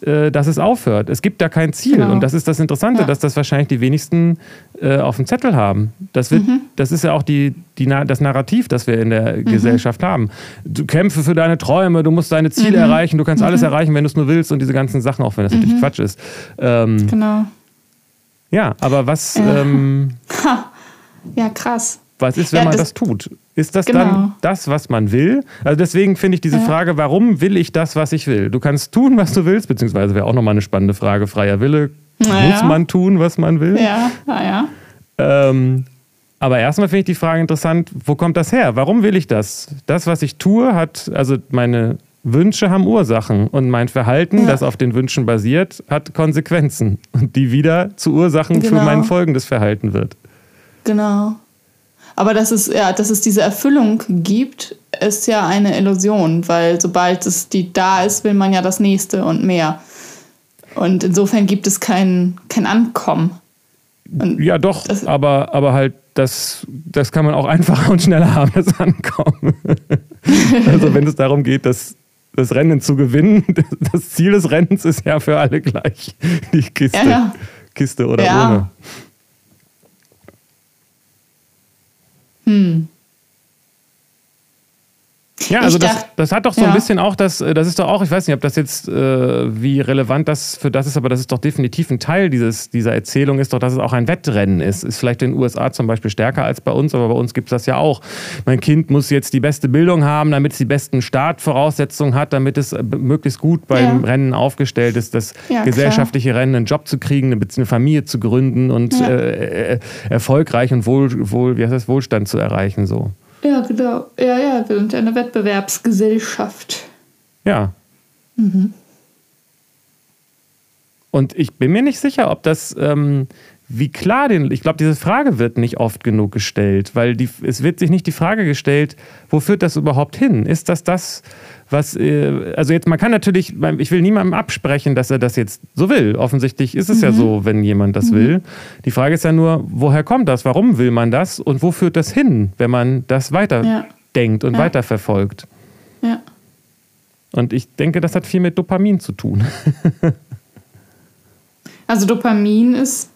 Speaker 1: äh, dass es aufhört. Es gibt da kein Ziel. Genau. Und das ist das Interessante, ja. dass das wahrscheinlich die wenigsten äh, auf dem Zettel haben. Das, wird, mhm. das ist ja auch die, die, das Narrativ, das wir in der mhm. Gesellschaft haben. Du kämpfe für deine Träume, du musst deine Ziele mhm. erreichen, du kannst alles mhm. erreichen, wenn du es nur willst und diese ganzen Sachen, auch wenn das natürlich mhm. Quatsch ist.
Speaker 2: Ähm, genau.
Speaker 1: Ja, aber was. Ähm,
Speaker 2: ja, krass.
Speaker 1: Was ist, wenn ja, man das, das, tut? Ist das genau. dann das, was man will? Also deswegen finde ich diese ja. Frage, warum will ich das, was ich will? Du kannst tun, was du willst, beziehungsweise wäre auch nochmal eine spannende Frage, freier Wille. Naja. Muss man tun, was man will?
Speaker 2: Ja, naja.
Speaker 1: Ähm, aber erstmal finde ich die Frage interessant, wo kommt das her? Warum will ich das? Das, was ich tue, hat, also meine Wünsche haben Ursachen und mein Verhalten, ja. das auf den Wünschen basiert, hat Konsequenzen, die wieder zu Ursachen genau. für mein folgendes Verhalten wird.
Speaker 2: Genau. Aber dass es, ja, dass es diese Erfüllung gibt, ist ja eine Illusion, weil sobald es die da ist, will man ja das nächste und mehr. Und insofern gibt es kein, kein Ankommen.
Speaker 1: Und ja, doch, aber, aber halt das, das kann man auch einfacher und schneller haben, das Ankommen. also wenn es darum geht, dass das Rennen zu gewinnen, das Ziel des Rennens ist ja für alle gleich die Kiste, ja, ja. Kiste oder ja. ohne. Hm. Ja, also das, das hat doch so ja. ein bisschen auch das, das ist doch auch, ich weiß nicht, ob das jetzt, äh, wie relevant das für das ist, aber das ist doch definitiv ein Teil dieses, dieser Erzählung, ist doch, dass es auch ein Wettrennen ist. Ist vielleicht in den USA zum Beispiel stärker als bei uns, aber bei uns gibt es das ja auch. Mein Kind muss jetzt die beste Bildung haben, damit es die besten Startvoraussetzungen hat, damit es äh, möglichst gut beim ja. Rennen aufgestellt ist, das ja, gesellschaftliche klar. Rennen, einen Job zu kriegen, eine Familie zu gründen und äh, äh, erfolgreich und wohl, wohl, wie heißt das, Wohlstand zu erreichen. So.
Speaker 2: Ja, genau. Ja, ja, wir sind eine Wettbewerbsgesellschaft.
Speaker 1: Ja. Mhm. Und ich bin mir nicht sicher, ob das, ähm, wie klar den, ich glaube, diese Frage wird nicht oft genug gestellt, weil die, es wird sich nicht die Frage gestellt, wo führt das überhaupt hin? Ist das das, was, äh, also jetzt, man kann natürlich, ich will niemandem absprechen, dass er das jetzt so will. Offensichtlich ist es mhm. ja so, wenn jemand das mhm. will. Die Frage ist ja nur, woher kommt das? Warum will man das? Und wo führt das hin, wenn man das weiterdenkt ja. und ja. weiterverfolgt? Ja. Und ich denke, das hat viel mit Dopamin zu tun.
Speaker 2: also Dopamin ist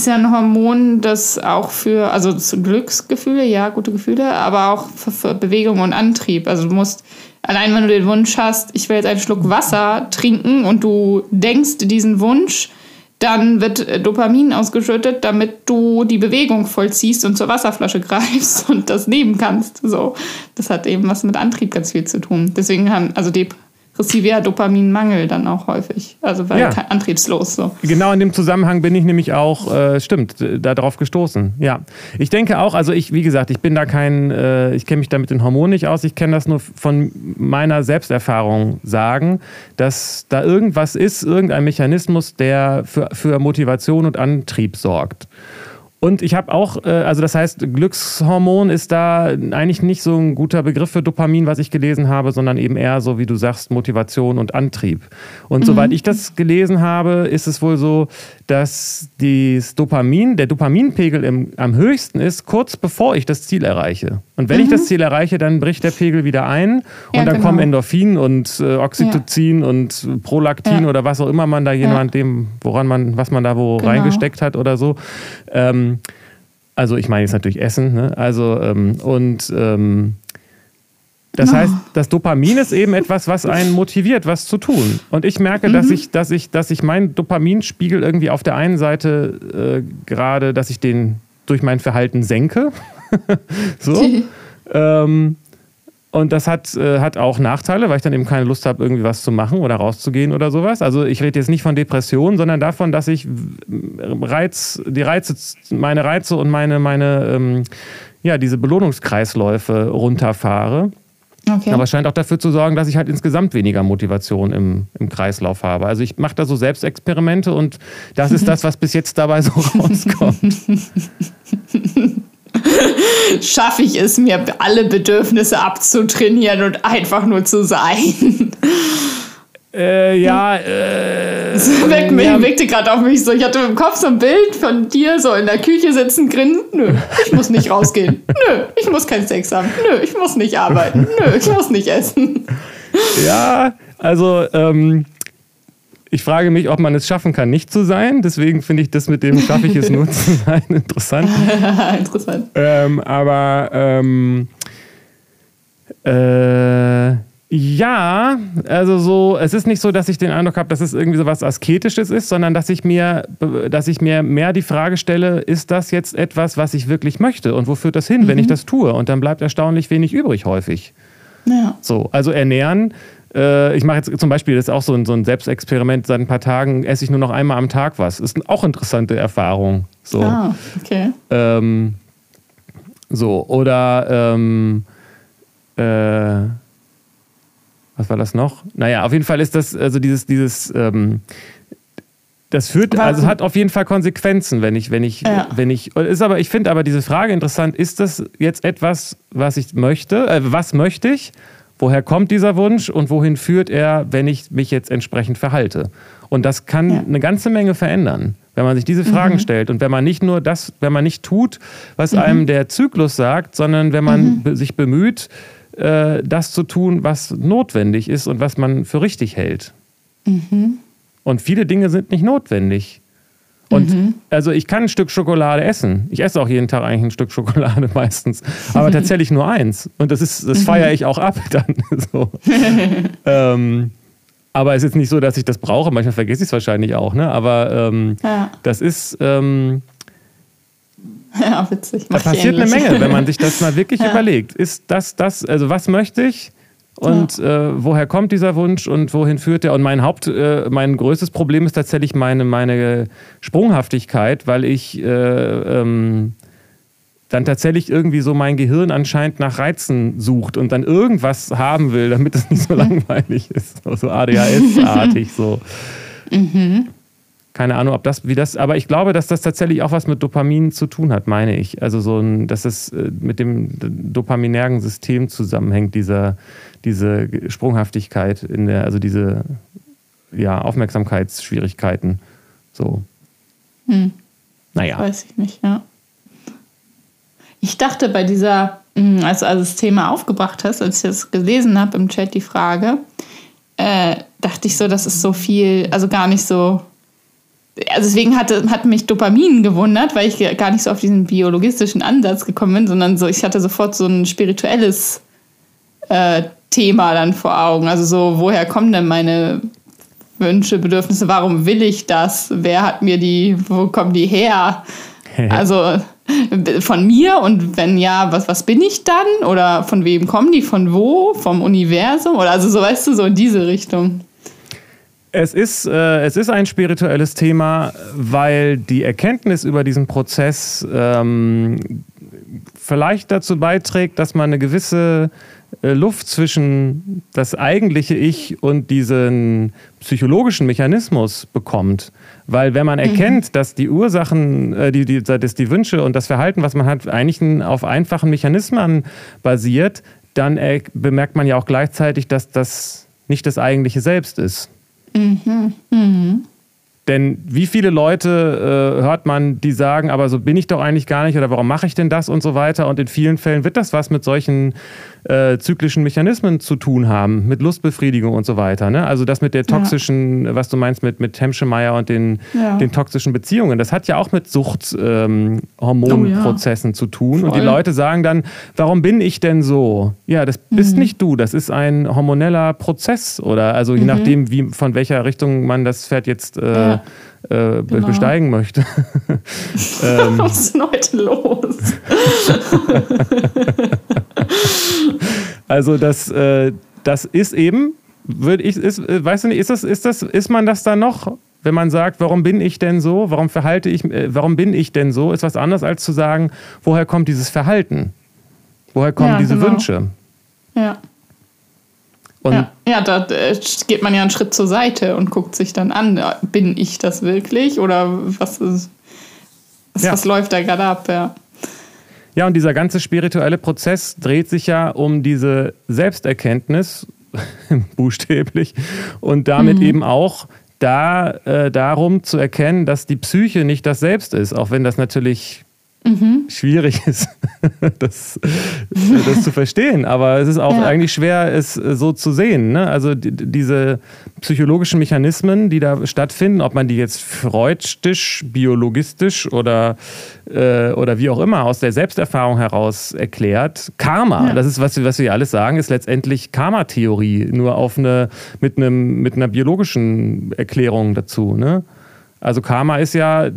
Speaker 2: ist ja ein Hormon, das auch für, also Glücksgefühle, ja, gute Gefühle, aber auch für, für, Bewegung und Antrieb. Also du musst Allein wenn du den Wunsch hast, ich will jetzt einen Schluck Wasser trinken und du denkst diesen Wunsch, dann wird Dopamin ausgeschüttet, damit du die Bewegung vollziehst und zur Wasserflasche greifst und das nehmen kannst. So, das hat eben was mit Antrieb ganz viel zu tun. Deswegen haben also die depressiver Dopaminmangel dann auch häufig. Also weil ja. antriebslos so.
Speaker 1: Genau in dem Zusammenhang bin ich nämlich auch, äh, stimmt, darauf gestoßen. Ja. Ich denke auch, also ich, wie gesagt, ich bin da kein, äh, ich kenne mich da mit den Hormonen nicht aus, ich kenne das nur von meiner Selbsterfahrung sagen, dass da irgendwas ist, irgendein Mechanismus, der für, für Motivation und Antrieb sorgt. Und ich habe auch, äh, also das heißt, Glückshormon ist da eigentlich nicht so ein guter Begriff für Dopamin, was ich gelesen habe, sondern eben eher so, wie du sagst, Motivation und Antrieb. Und mhm. soweit ich das gelesen habe, ist es wohl so, dass das Dopamin, der Dopaminpegel im, am höchsten ist, kurz bevor ich das Ziel erreiche. Und wenn mhm. ich das Ziel erreiche, dann bricht der Pegel wieder ein und ja, dann genau. kommen Endorphin und äh, Oxytocin ja. und Prolaktin ja. oder was auch immer man da jemand dem, woran man, was man da wo genau. reingesteckt hat oder so. Ähm, also ich meine jetzt natürlich Essen, ne? Also ähm, und ähm, das heißt, das Dopamin ist eben etwas, was einen motiviert, was zu tun. Und ich merke, mhm. dass ich, dass ich, dass ich meinen Dopaminspiegel irgendwie auf der einen Seite äh, gerade, dass ich den durch mein Verhalten senke. so. ähm, und das hat, äh, hat auch Nachteile, weil ich dann eben keine Lust habe, irgendwie was zu machen oder rauszugehen oder sowas. Also ich rede jetzt nicht von Depressionen, sondern davon, dass ich Reiz, die Reize, meine Reize und meine, meine ähm, ja, diese Belohnungskreisläufe runterfahre. Okay. Aber es scheint auch dafür zu sorgen, dass ich halt insgesamt weniger Motivation im, im Kreislauf habe. Also ich mache da so Selbstexperimente und das ist das, was bis jetzt dabei so rauskommt.
Speaker 2: Schaffe ich es, mir alle Bedürfnisse abzutrainieren und einfach nur zu sein?
Speaker 1: Äh, ja, äh.
Speaker 2: Das weck, ja. weckte gerade auf mich so. Ich hatte im Kopf so ein Bild von dir so in der Küche sitzen, grinsen. Nö, ich muss nicht rausgehen. Nö, ich muss keinen Sex haben. Nö, ich muss nicht arbeiten. Nö, ich muss nicht essen.
Speaker 1: Ja, also, ähm, ich frage mich, ob man es schaffen kann, nicht zu sein. Deswegen finde ich das mit dem schaffe ich es nur zu sein interessant. interessant. Ähm, aber ähm, äh, ja, also so, es ist nicht so, dass ich den Eindruck habe, dass es irgendwie so was Asketisches ist, sondern dass ich mir, dass ich mir mehr die Frage stelle, ist das jetzt etwas, was ich wirklich möchte und wo führt das hin, mhm. wenn ich mhm. das tue? Und dann bleibt erstaunlich wenig übrig häufig. Ja. So, also ernähren. Äh, ich mache jetzt zum Beispiel, das ist auch so ein, so ein Selbstexperiment, seit ein paar Tagen esse ich nur noch einmal am Tag was. Ist auch interessante Erfahrung. So. Ah, okay. Ähm, so, oder ähm, äh, was war das noch? Naja, auf jeden Fall ist das, also dieses, dieses, ähm, das führt, also hat auf jeden Fall Konsequenzen, wenn ich, wenn ich, ja. wenn ich, ist aber, ich finde aber diese Frage interessant, ist das jetzt etwas, was ich möchte, äh, was möchte ich? Woher kommt dieser Wunsch und wohin führt er, wenn ich mich jetzt entsprechend verhalte? Und das kann ja. eine ganze Menge verändern, wenn man sich diese Fragen mhm. stellt und wenn man nicht nur das, wenn man nicht tut, was mhm. einem der Zyklus sagt, sondern wenn man mhm. sich bemüht, äh, das zu tun, was notwendig ist und was man für richtig hält. Mhm. Und viele Dinge sind nicht notwendig. Und mhm. also ich kann ein Stück Schokolade essen. Ich esse auch jeden Tag eigentlich ein Stück Schokolade meistens. Aber tatsächlich nur eins. Und das ist, das feiere ich auch ab dann. so. ähm, aber es ist nicht so, dass ich das brauche. Manchmal vergesse ich es wahrscheinlich auch. Ne? Aber ähm, ja. das ist. Ähm,
Speaker 2: ja, witzig.
Speaker 1: Da passiert eine Menge, wenn man sich das mal wirklich ja. überlegt. Ist das das, also was möchte ich? Und ja. äh, woher kommt dieser Wunsch und wohin führt er? Und mein Haupt, äh, mein größtes Problem ist tatsächlich meine, meine Sprunghaftigkeit, weil ich äh, ähm, dann tatsächlich irgendwie so mein Gehirn anscheinend nach Reizen sucht und dann irgendwas haben will, damit es nicht so langweilig ist. So ADHS-artig so. Mhm. Keine Ahnung, ob das, wie das, aber ich glaube, dass das tatsächlich auch was mit Dopamin zu tun hat, meine ich. Also so ein, dass es äh, mit dem dopaminergen System zusammenhängt, dieser, diese Sprunghaftigkeit in der, also diese ja, Aufmerksamkeitsschwierigkeiten. So.
Speaker 2: Hm. Naja. Weiß ich nicht, ja. Ich dachte bei dieser, hm, als du also das Thema aufgebracht hast, als ich das gelesen habe im Chat, die Frage, äh, dachte ich so, das ist so viel, also gar nicht so. Also deswegen hatte, hat mich Dopamin gewundert, weil ich gar nicht so auf diesen biologistischen Ansatz gekommen bin, sondern so, ich hatte sofort so ein spirituelles äh, Thema dann vor Augen. Also so, woher kommen denn meine Wünsche, Bedürfnisse? Warum will ich das? Wer hat mir die, wo kommen die her? Also von mir und wenn ja, was, was bin ich dann? Oder von wem kommen die? Von wo? Vom Universum? Oder also so weißt du, so in diese Richtung.
Speaker 1: Es ist, äh, es ist ein spirituelles Thema, weil die Erkenntnis über diesen Prozess ähm, vielleicht dazu beiträgt, dass man eine gewisse Luft zwischen das eigentliche Ich und diesen psychologischen Mechanismus bekommt. Weil wenn man mhm. erkennt, mhm. dass die Ursachen, äh, die, die, dass die Wünsche und das Verhalten, was man hat, eigentlich auf einfachen Mechanismen basiert, dann bemerkt man ja auch gleichzeitig, dass das nicht das eigentliche Selbst ist. Mhm. Mhm. Denn wie viele Leute äh, hört man, die sagen, aber so bin ich doch eigentlich gar nicht oder warum mache ich denn das und so weiter. Und in vielen Fällen wird das was mit solchen äh, zyklischen Mechanismen zu tun haben, mit Lustbefriedigung und so weiter. Ne? Also das mit der toxischen, ja. was du meinst mit, mit Hemschemeyer und den, ja. den toxischen Beziehungen, das hat ja auch mit Suchthormonprozessen ähm, oh, ja. zu tun. Voll. Und die Leute sagen dann, warum bin ich denn so? Ja, das bist mhm. nicht du, das ist ein hormoneller Prozess oder also je mhm. nachdem, wie, von welcher Richtung man das Pferd jetzt äh, äh, genau. besteigen möchte.
Speaker 2: ähm, Was ist denn heute los?
Speaker 1: also das, äh, das ist eben, würde ich, ist, äh, weißt du nicht, ist das, ist das, ist man das dann noch? Wenn man sagt, warum bin ich denn so? Warum verhalte ich, äh, warum bin ich denn so? Ist was anderes als zu sagen, woher kommt dieses Verhalten? Woher kommen ja, diese genau. Wünsche?
Speaker 2: Ja. Und ja, ja, da äh, geht man ja einen Schritt zur Seite und guckt sich dann an, bin ich das wirklich oder was ist, was, ja. was läuft da gerade ab? Ja.
Speaker 1: Ja, und dieser ganze spirituelle Prozess dreht sich ja um diese Selbsterkenntnis, buchstäblich, und damit mhm. eben auch da, äh, darum zu erkennen, dass die Psyche nicht das Selbst ist, auch wenn das natürlich mhm. schwierig ist, das, das zu verstehen. Aber es ist auch ja. eigentlich schwer, es so zu sehen. Ne? Also die, diese psychologischen Mechanismen, die da stattfinden, ob man die jetzt freudstisch, biologistisch oder, äh, oder wie auch immer aus der Selbsterfahrung heraus erklärt. Karma, ja. das ist, was, was wir alles sagen, ist letztendlich Karma-Theorie, nur auf eine, mit, einem, mit einer biologischen Erklärung dazu. Ne? Also Karma ist ja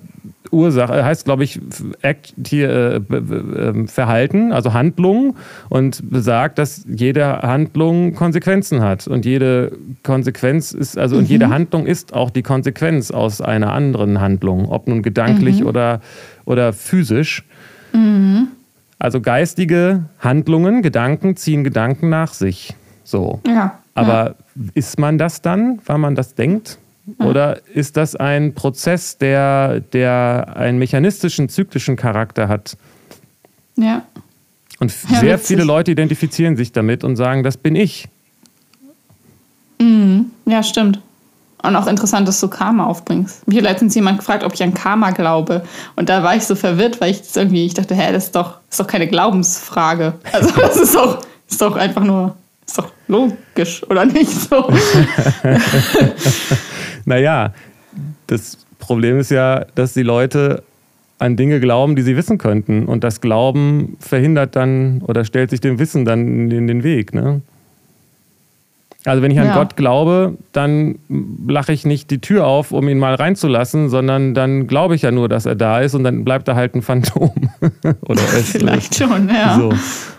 Speaker 1: Ursache, heißt, glaube ich, Act, hier, äh, ähm, Verhalten, also Handlung und besagt, dass jede Handlung Konsequenzen hat. Und jede Konsequenz ist, also mhm. und jede. Handlung ist auch die Konsequenz aus einer anderen Handlung, ob nun gedanklich mhm. oder, oder physisch. Mhm. Also geistige Handlungen, Gedanken ziehen Gedanken nach sich. So. Ja. Aber ja. ist man das dann, weil man das denkt? Oder ist das ein Prozess, der, der einen mechanistischen, zyklischen Charakter hat?
Speaker 2: Ja.
Speaker 1: Und sehr ja, viele Leute identifizieren sich damit und sagen, das bin ich.
Speaker 2: Mhm. Ja, stimmt. Und auch interessant, dass du Karma aufbringst. Mich hat letztens jemand gefragt, ob ich an Karma glaube. Und da war ich so verwirrt, weil ich das irgendwie, ich dachte, hä, das ist doch, das ist doch keine Glaubensfrage. Also das ist doch, ist doch einfach nur, ist doch logisch, oder nicht so?
Speaker 1: naja, das Problem ist ja, dass die Leute an Dinge glauben, die sie wissen könnten. Und das Glauben verhindert dann oder stellt sich dem Wissen dann in den Weg. Ne? Also wenn ich an ja. Gott glaube, dann lache ich nicht die Tür auf, um ihn mal reinzulassen, sondern dann glaube ich ja nur, dass er da ist und dann bleibt er halt ein Phantom. Oder es.
Speaker 2: Vielleicht schon, ja. So.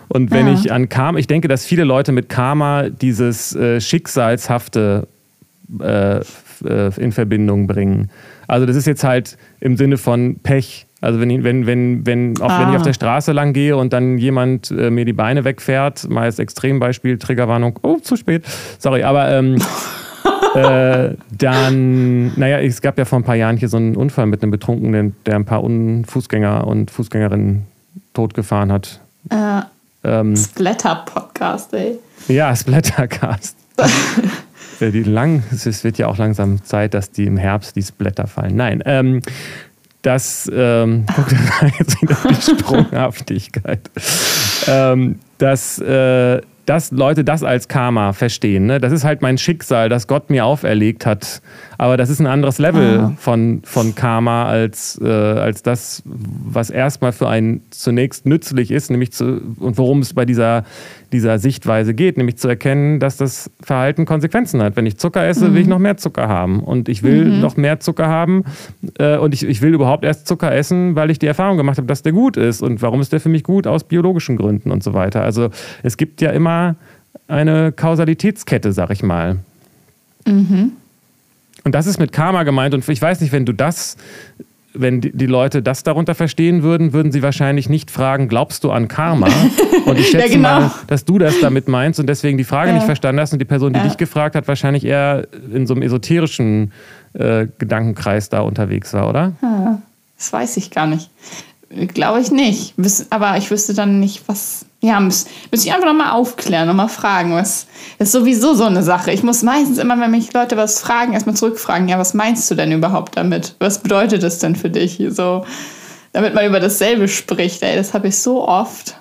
Speaker 1: Und wenn ja. ich an Karma, ich denke, dass viele Leute mit Karma dieses äh, Schicksalshafte äh, äh in Verbindung bringen. Also das ist jetzt halt im Sinne von Pech. Also wenn, wenn, wenn, wenn, auch ah. wenn ich auf ah. der Straße lang gehe und dann jemand äh, mir die Beine wegfährt, mal als Extrembeispiel, Triggerwarnung, oh, zu spät, sorry, aber ähm, äh, dann, naja, es gab ja vor ein paar Jahren hier so einen Unfall mit einem Betrunkenen, der ein paar Fußgänger und Fußgängerinnen totgefahren hat.
Speaker 2: Äh, ähm, Splatter-Podcast, ey.
Speaker 1: Ja, Splattercast. die lang, es wird ja auch langsam Zeit, dass die im Herbst die Splatter fallen. Nein, ähm, das, ähm, guck jetzt wieder die Sprunghaftigkeit, ähm, dass, äh, dass Leute das als Karma verstehen. Ne? Das ist halt mein Schicksal, das Gott mir auferlegt hat. Aber das ist ein anderes Level ah. von, von Karma als, äh, als das, was erstmal für einen zunächst nützlich ist, nämlich zu, und worum es bei dieser dieser Sichtweise geht, nämlich zu erkennen, dass das Verhalten Konsequenzen hat. Wenn ich Zucker esse, mhm. will ich mhm. noch mehr Zucker haben. Und ich will mhm. noch mehr Zucker haben. Äh, und ich, ich will überhaupt erst Zucker essen, weil ich die Erfahrung gemacht habe, dass der gut ist. Und warum ist der für mich gut? Aus biologischen Gründen und so weiter. Also es gibt ja immer eine Kausalitätskette, sag ich mal. Mhm. Und das ist mit Karma gemeint. Und ich weiß nicht, wenn du das wenn die, Leute das darunter verstehen würden, würden sie wahrscheinlich nicht fragen, glaubst du an Karma? Und ich schätze ja, genau. mal, dass du das damit meinst und deswegen die Frage ja. nicht verstanden hast und die Person, die ja. dich gefragt hat, wahrscheinlich eher in so einem esoterischen äh, Gedankenkreis da unterwegs war, oder?
Speaker 2: Das weiß ich gar nicht. Glaube ich nicht. Aber ich wüsste dann nicht, was. Ja, müsste müsst ich einfach nochmal aufklären, nochmal fragen. Was ist sowieso so eine Sache. Ich muss meistens immer, wenn mich Leute was fragen, erstmal zurückfragen: Ja, was meinst du denn überhaupt damit? Was bedeutet das denn für dich? So, damit man über dasselbe spricht. Ey, das habe ich so oft.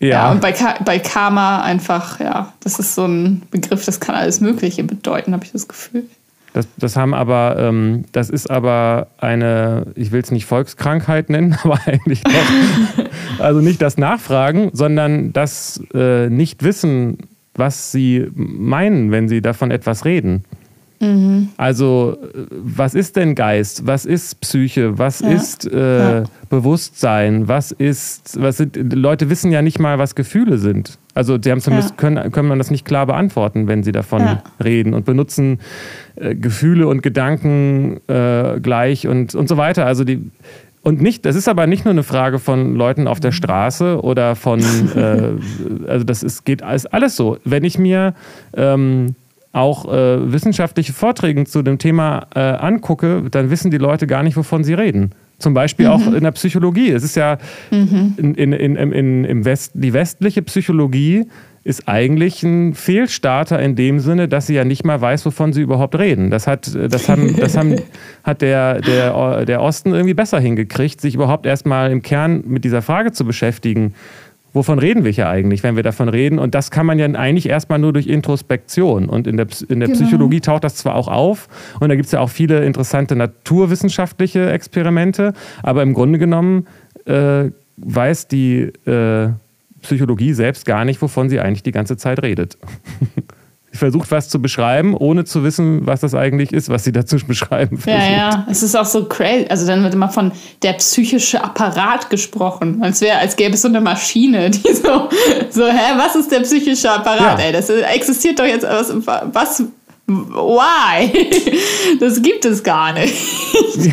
Speaker 2: Ja. ja und bei, bei Karma einfach, ja, das ist so ein Begriff, das kann alles Mögliche bedeuten, habe ich das Gefühl.
Speaker 1: Das, das haben aber, ähm, das ist aber eine, ich will es nicht Volkskrankheit nennen, aber eigentlich doch. also nicht das Nachfragen, sondern das äh, Nicht-Wissen, was sie meinen, wenn sie davon etwas reden. Mhm. Also, was ist denn Geist? Was ist Psyche? Was ja. ist äh, ja. Bewusstsein? Was ist, was sind, Leute wissen ja nicht mal, was Gefühle sind. Also, sie haben zumindest, ja. können, können man das nicht klar beantworten, wenn sie davon reden und benutzen äh, Gefühle und Gedanken äh, gleich und, und so weiter. Also, die, und nicht, das ist aber nicht nur eine Frage von Leuten auf der mhm. Straße oder von, äh, also das ist, geht alles, alles so. Wenn ich mir ähm, auch äh, wissenschaftliche Vorträge zu dem Thema äh, angucke, dann wissen die Leute gar nicht, wovon sie reden. Zum Beispiel mhm. auch in der Psychologie. Es ist ja mhm. in, in, in, im West, die westliche Psychologie ist eigentlich ein Fehlstarter in dem Sinne, dass sie ja nicht mal weiß, wovon sie überhaupt reden. Das hat, das haben, das haben, hat der, der, der Osten irgendwie besser hingekriegt, sich überhaupt erstmal im Kern mit dieser Frage zu beschäftigen wovon reden wir hier eigentlich, wenn wir davon reden? Und das kann man ja eigentlich erstmal nur durch Introspektion. Und in der, in der genau. Psychologie taucht das zwar auch auf und da gibt es ja auch viele interessante naturwissenschaftliche Experimente, aber im Grunde genommen äh, weiß die äh, Psychologie selbst gar nicht, wovon sie eigentlich die ganze Zeit redet. versucht was zu beschreiben, ohne zu wissen, was das eigentlich ist, was sie dazu beschreiben
Speaker 2: versucht. Ja, ja, es ist auch so crazy. Also dann wird immer von der psychische Apparat gesprochen, als wäre, als gäbe es so eine Maschine, die so, so, hä, was ist der psychische Apparat? Ja. Ey, das existiert doch jetzt, was, was why? Das gibt es gar nicht.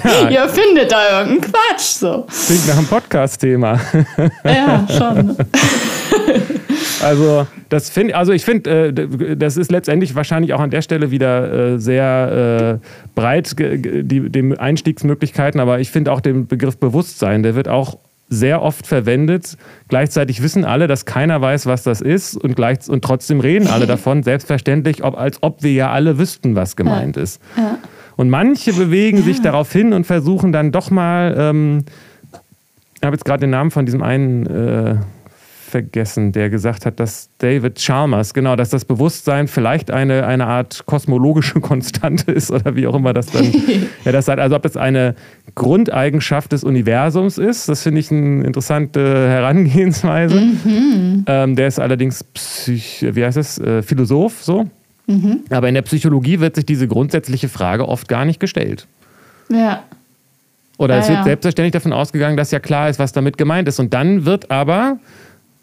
Speaker 2: Ja. Ihr findet da irgendeinen Quatsch. So.
Speaker 1: Klingt nach einem Podcast-Thema.
Speaker 2: Ja, schon.
Speaker 1: Also, das find, also ich finde, äh, das ist letztendlich wahrscheinlich auch an der Stelle wieder äh, sehr äh, breit, die, die Einstiegsmöglichkeiten, aber ich finde auch den Begriff Bewusstsein, der wird auch sehr oft verwendet. Gleichzeitig wissen alle, dass keiner weiß, was das ist und, gleich, und trotzdem reden alle davon, selbstverständlich, ob, als ob wir ja alle wüssten, was gemeint
Speaker 2: ja.
Speaker 1: ist.
Speaker 2: Ja.
Speaker 1: Und manche bewegen ja. sich darauf hin und versuchen dann doch mal, ähm, ich habe jetzt gerade den Namen von diesem einen äh, vergessen, der gesagt hat, dass David Chalmers, genau, dass das Bewusstsein vielleicht eine, eine Art kosmologische Konstante ist oder wie auch immer das dann. ja, das halt, also ob das eine Grundeigenschaft des Universums ist, das finde ich eine interessante Herangehensweise. Mhm. Ähm, der ist allerdings Psych, wie heißt es, äh, Philosoph so. Mhm. Aber in der Psychologie wird sich diese grundsätzliche Frage oft gar nicht gestellt.
Speaker 2: Ja.
Speaker 1: Oder
Speaker 2: ja,
Speaker 1: es wird
Speaker 2: ja.
Speaker 1: selbstverständlich davon ausgegangen, dass ja klar ist, was damit gemeint ist. Und dann wird aber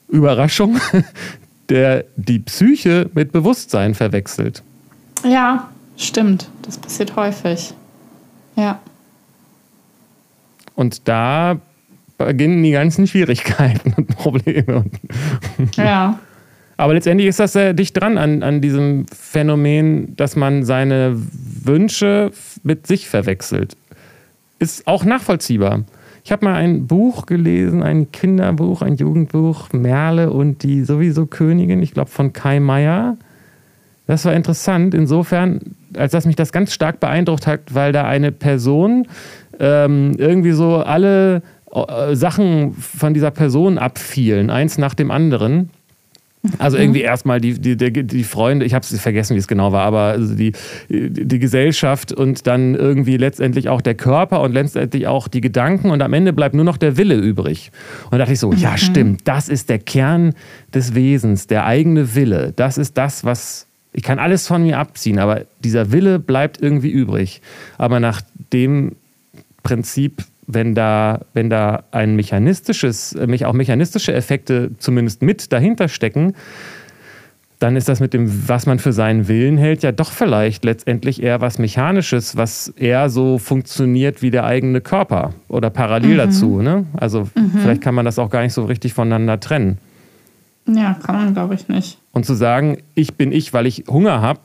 Speaker 1: Überraschung, der die Psyche mit Bewusstsein verwechselt.
Speaker 2: Ja, stimmt. Das passiert häufig. Ja.
Speaker 1: Und da beginnen die ganzen Schwierigkeiten und Probleme.
Speaker 2: Ja.
Speaker 1: Aber letztendlich ist das sehr dicht dran an, an diesem Phänomen, dass man seine Wünsche mit sich verwechselt. Ist auch nachvollziehbar. Ich habe mal ein Buch gelesen, ein Kinderbuch, ein Jugendbuch, Merle und die sowieso Königin, ich glaube von Kai Meier. Das war interessant, insofern, als dass mich das ganz stark beeindruckt hat, weil da eine Person ähm, irgendwie so alle äh, Sachen von dieser Person abfielen, eins nach dem anderen. Also irgendwie erstmal die, die, die, die Freunde, ich habe es vergessen, wie es genau war, aber also die, die Gesellschaft und dann irgendwie letztendlich auch der Körper und letztendlich auch die Gedanken und am Ende bleibt nur noch der Wille übrig. Und da dachte ich so, ja stimmt, das ist der Kern des Wesens, der eigene Wille. Das ist das, was, ich kann alles von mir abziehen, aber dieser Wille bleibt irgendwie übrig. Aber nach dem Prinzip wenn da, wenn da ein mechanistisches, auch mechanistische Effekte zumindest mit dahinter stecken, dann ist das mit dem, was man für seinen Willen hält, ja doch vielleicht letztendlich eher was Mechanisches, was eher so funktioniert wie der eigene Körper oder parallel mhm. dazu. Ne? Also mhm. vielleicht kann man das auch gar nicht so richtig voneinander trennen.
Speaker 2: Ja, kann man, glaube ich, nicht.
Speaker 1: Und zu sagen, ich bin ich, weil ich Hunger habe,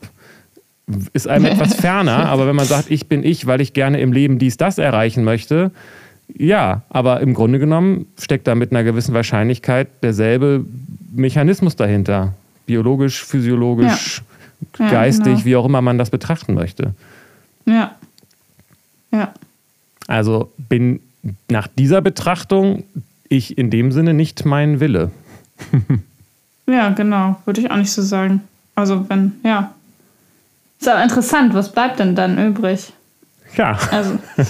Speaker 1: ist einem etwas ferner, aber wenn man sagt, ich bin ich, weil ich gerne im Leben dies, das erreichen möchte, ja, aber im Grunde genommen steckt da mit einer gewissen Wahrscheinlichkeit derselbe Mechanismus dahinter. Biologisch, physiologisch, ja. geistig, ja, genau. wie auch immer man das betrachten möchte.
Speaker 2: Ja. Ja.
Speaker 1: Also bin nach dieser Betrachtung ich in dem Sinne nicht mein Wille.
Speaker 2: ja, genau. Würde ich auch nicht so sagen. Also wenn, ja. Ist aber interessant, was bleibt denn dann übrig?
Speaker 1: Ja.
Speaker 2: Also.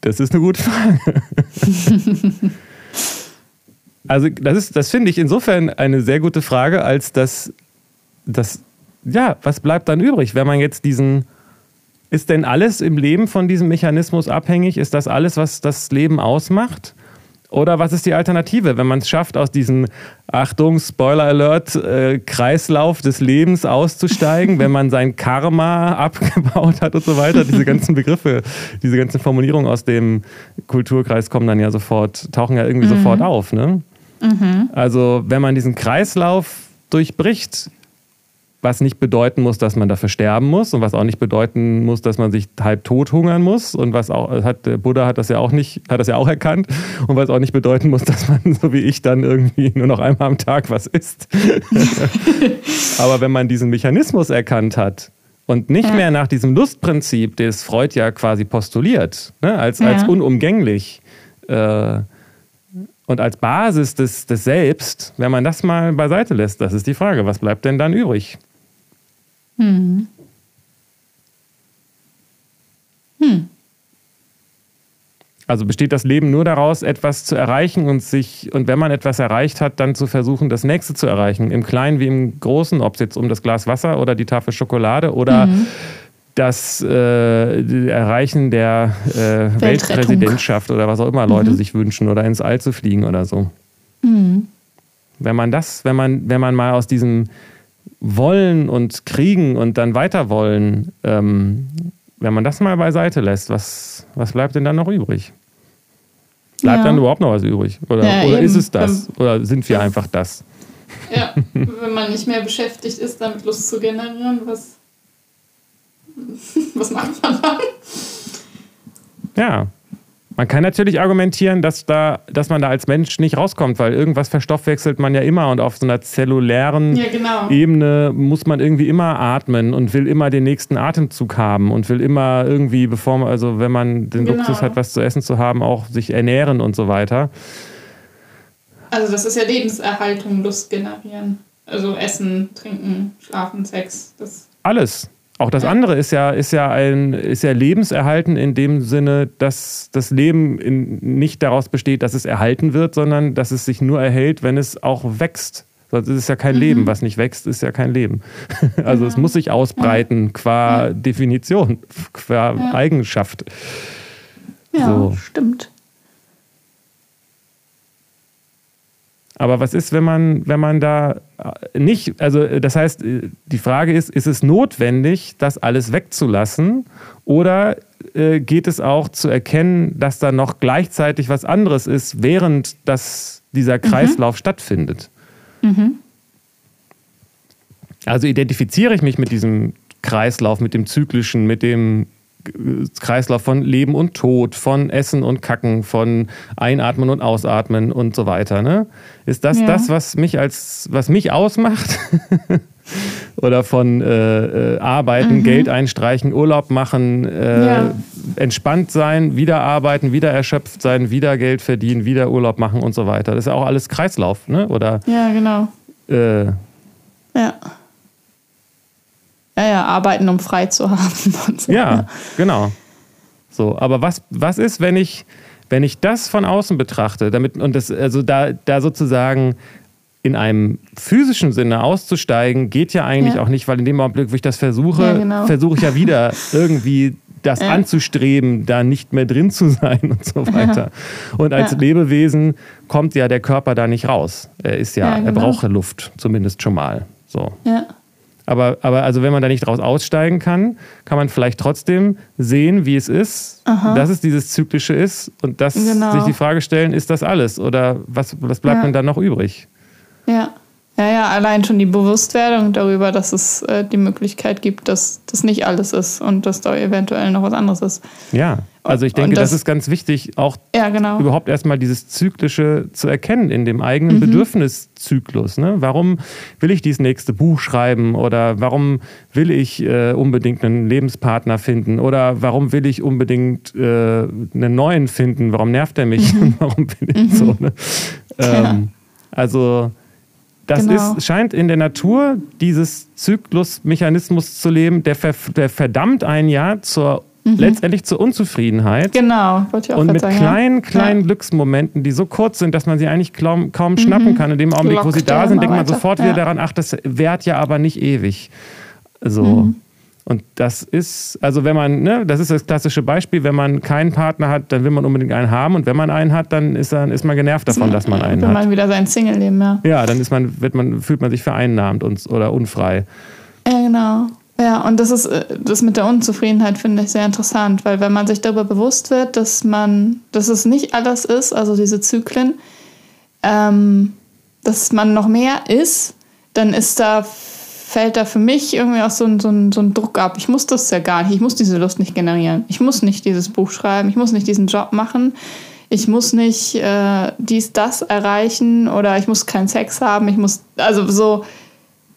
Speaker 1: das ist eine gute Frage. also, das das finde ich insofern eine sehr gute Frage, als dass das, ja, was bleibt dann übrig, wenn man jetzt diesen. Ist denn alles im Leben von diesem Mechanismus abhängig? Ist das alles, was das Leben ausmacht? Oder was ist die Alternative, wenn man es schafft, aus diesem, Achtung, Spoiler Alert, äh, Kreislauf des Lebens auszusteigen, wenn man sein Karma abgebaut hat und so weiter? Diese ganzen Begriffe, diese ganzen Formulierungen aus dem Kulturkreis kommen dann ja sofort, tauchen ja irgendwie mhm. sofort auf. Ne? Mhm. Also, wenn man diesen Kreislauf durchbricht, was nicht bedeuten muss, dass man dafür sterben muss und was auch nicht bedeuten muss, dass man sich halb tot hungern muss und was auch hat der Buddha hat das ja auch nicht hat das ja auch erkannt und was auch nicht bedeuten muss, dass man so wie ich dann irgendwie nur noch einmal am Tag was isst. Aber wenn man diesen Mechanismus erkannt hat und nicht ja. mehr nach diesem Lustprinzip, das Freud ja quasi postuliert, ne, als, ja. als unumgänglich äh, und als Basis des, des Selbst, wenn man das mal beiseite lässt, das ist die Frage, was bleibt denn dann übrig?
Speaker 2: Hm. Hm.
Speaker 1: Also besteht das Leben nur daraus, etwas zu erreichen und sich, und wenn man etwas erreicht hat, dann zu versuchen, das nächste zu erreichen. Im Kleinen wie im Großen, ob es jetzt um das Glas Wasser oder die Tafel Schokolade oder mhm. das äh, Erreichen der äh, Weltpräsidentschaft oder was auch immer Leute mhm. sich wünschen oder ins All zu fliegen oder so.
Speaker 2: Mhm.
Speaker 1: Wenn man das, wenn man, wenn man mal aus diesem wollen und kriegen und dann weiter wollen, ähm, wenn man das mal beiseite lässt, was, was bleibt denn dann noch übrig? Bleibt ja. dann überhaupt noch was übrig? Oder, ja, oder ist es das? Oder sind wir einfach das?
Speaker 2: Ja, wenn man nicht mehr beschäftigt ist, damit Lust zu generieren, was, was macht man dann?
Speaker 1: Ja, Man kann natürlich argumentieren, dass, da, dass man da als Mensch nicht rauskommt, weil irgendwas verstoffwechselt man ja immer und auf so einer zellulären
Speaker 2: Ja, genau.
Speaker 1: Ebene muss man irgendwie immer atmen und will immer den nächsten Atemzug haben und will immer irgendwie, bevor man, also wenn man den
Speaker 2: Genau.
Speaker 1: Luxus hat, was zu essen zu haben, auch sich ernähren und so weiter.
Speaker 2: Also das ist ja Lebenserhaltung, Lust generieren. Also Essen, Trinken, Schlafen, Sex. Das
Speaker 1: Alles. Auch das andere ist ja, ist ja ein ist ja lebenserhalten in dem Sinne, dass das Leben in, nicht daraus besteht, dass es erhalten wird, sondern dass es sich nur erhält, wenn es auch wächst. Sonst ist es ja kein Leben. Was nicht wächst, ist ja kein Leben. Also es muss sich ausbreiten qua Definition, qua
Speaker 2: Ja.
Speaker 1: Eigenschaft.
Speaker 2: ja,
Speaker 1: So.
Speaker 2: stimmt.
Speaker 1: Aber was ist, wenn man, wenn man da äh, nicht, also äh, das heißt, äh, die Frage ist, ist es notwendig, das alles wegzulassen? Oder äh, geht es auch zu erkennen, dass da noch gleichzeitig was anderes ist, während das, dieser Kreislauf stattfindet? Also identifiziere ich mich mit diesem Kreislauf, mit dem zyklischen, mit dem Kreislauf von Leben und Tod, von Essen und Kacken, von Einatmen und Ausatmen und so weiter. Ne? Ist das
Speaker 2: Ja.
Speaker 1: das, was mich als was mich ausmacht? Oder von äh, äh, Arbeiten, Geld einstreichen, Urlaub machen, äh,
Speaker 2: Ja.
Speaker 1: entspannt sein, wieder arbeiten, wieder erschöpft sein, wieder Geld verdienen, wieder Urlaub machen und so weiter. Das ist ja auch alles Kreislauf, ne? Oder
Speaker 2: Ja, genau.
Speaker 1: äh,
Speaker 2: Ja. Ja, ja, arbeiten, um frei zu haben. So.
Speaker 1: Ja, genau. So, aber was, was ist, wenn ich, wenn ich das von außen betrachte, damit, und das, also da, da sozusagen in einem physischen Sinne auszusteigen, geht ja eigentlich
Speaker 2: Ja.
Speaker 1: auch nicht, weil in dem Augenblick, wo ich das versuche,
Speaker 2: Ja, genau.
Speaker 1: versuche ich ja wieder irgendwie das
Speaker 2: Ja.
Speaker 1: anzustreben, da nicht mehr drin zu sein und so weiter. Und als. Lebewesen kommt ja der Körper da nicht raus. Er ist ja,
Speaker 2: Ja,
Speaker 1: er
Speaker 2: genau.
Speaker 1: braucht Luft, zumindest schon mal. So.
Speaker 2: Ja.
Speaker 1: Aber, aber also wenn man da nicht draus aussteigen kann, kann man vielleicht trotzdem sehen, wie es ist, dass es dieses Zyklische ist und dass
Speaker 2: Genau.
Speaker 1: sich die Frage stellen, ist das alles oder was, was bleibt
Speaker 2: Ja.
Speaker 1: denn dann noch übrig?
Speaker 2: Ja. Ja, ja, allein schon die Bewusstwerdung darüber, dass es äh, die Möglichkeit gibt, dass das nicht alles ist und dass da eventuell noch was anderes ist.
Speaker 1: Ja, also ich denke, das,
Speaker 2: das-
Speaker 1: ist ganz wichtig, auch
Speaker 2: Ja, genau.
Speaker 1: überhaupt erstmal dieses Zyklische zu erkennen in dem eigenen
Speaker 2: Mhm.
Speaker 1: Bedürfniszyklus. Ne? Warum will ich dieses nächste Buch schreiben oder warum will ich äh, unbedingt einen Lebenspartner finden oder warum will ich unbedingt äh, einen neuen finden? Warum nervt er mich? warum bin ich so? Ne? Ähm, also das
Speaker 2: Genau.
Speaker 1: ist, scheint in der Natur dieses Zyklusmechanismus zu leben, der, ver, der verdammt einen ja zur, letztendlich zur Unzufriedenheit.
Speaker 2: Genau, wollte ich auch
Speaker 1: Und mit
Speaker 2: sagen.
Speaker 1: kleinen,
Speaker 2: ja.
Speaker 1: kleinen Glücksmomenten, die so kurz sind, dass man sie eigentlich kaum, kaum schnappen kann. In dem Augenblick, wo sie
Speaker 2: Lockt
Speaker 1: da
Speaker 2: ja
Speaker 1: sind, denkt man
Speaker 2: weiter.
Speaker 1: sofort
Speaker 2: Ja.
Speaker 1: wieder daran, ach, das währt ja aber nicht ewig. So.
Speaker 2: Mhm.
Speaker 1: Und das ist, also wenn man, ne, das ist das klassische Beispiel, wenn man keinen Partner hat, dann will man unbedingt einen haben. Und wenn man einen hat, dann ist, dann ist man genervt davon, dass man einen
Speaker 2: Will
Speaker 1: hat.
Speaker 2: man wieder sein Single-Leben, ja.
Speaker 1: Ja, dann ist man, wird man, fühlt man sich vereinnahmt und, oder unfrei.
Speaker 2: Ja, genau. Ja, und das ist äh, das mit der Unzufriedenheit finde ich sehr interessant, weil wenn man sich darüber bewusst wird, dass man, dass es nicht alles ist, also diese Zyklen, ähm, dass man noch mehr ist, dann ist da fällt da für mich irgendwie auch so ein, so, ein, so ein Druck ab. Ich muss das ja gar nicht. Ich muss diese Lust nicht generieren. Ich muss nicht dieses Buch schreiben. Ich muss nicht diesen Job machen. Ich muss nicht äh, dies, das erreichen oder ich muss keinen Sex haben. Ich muss, also so,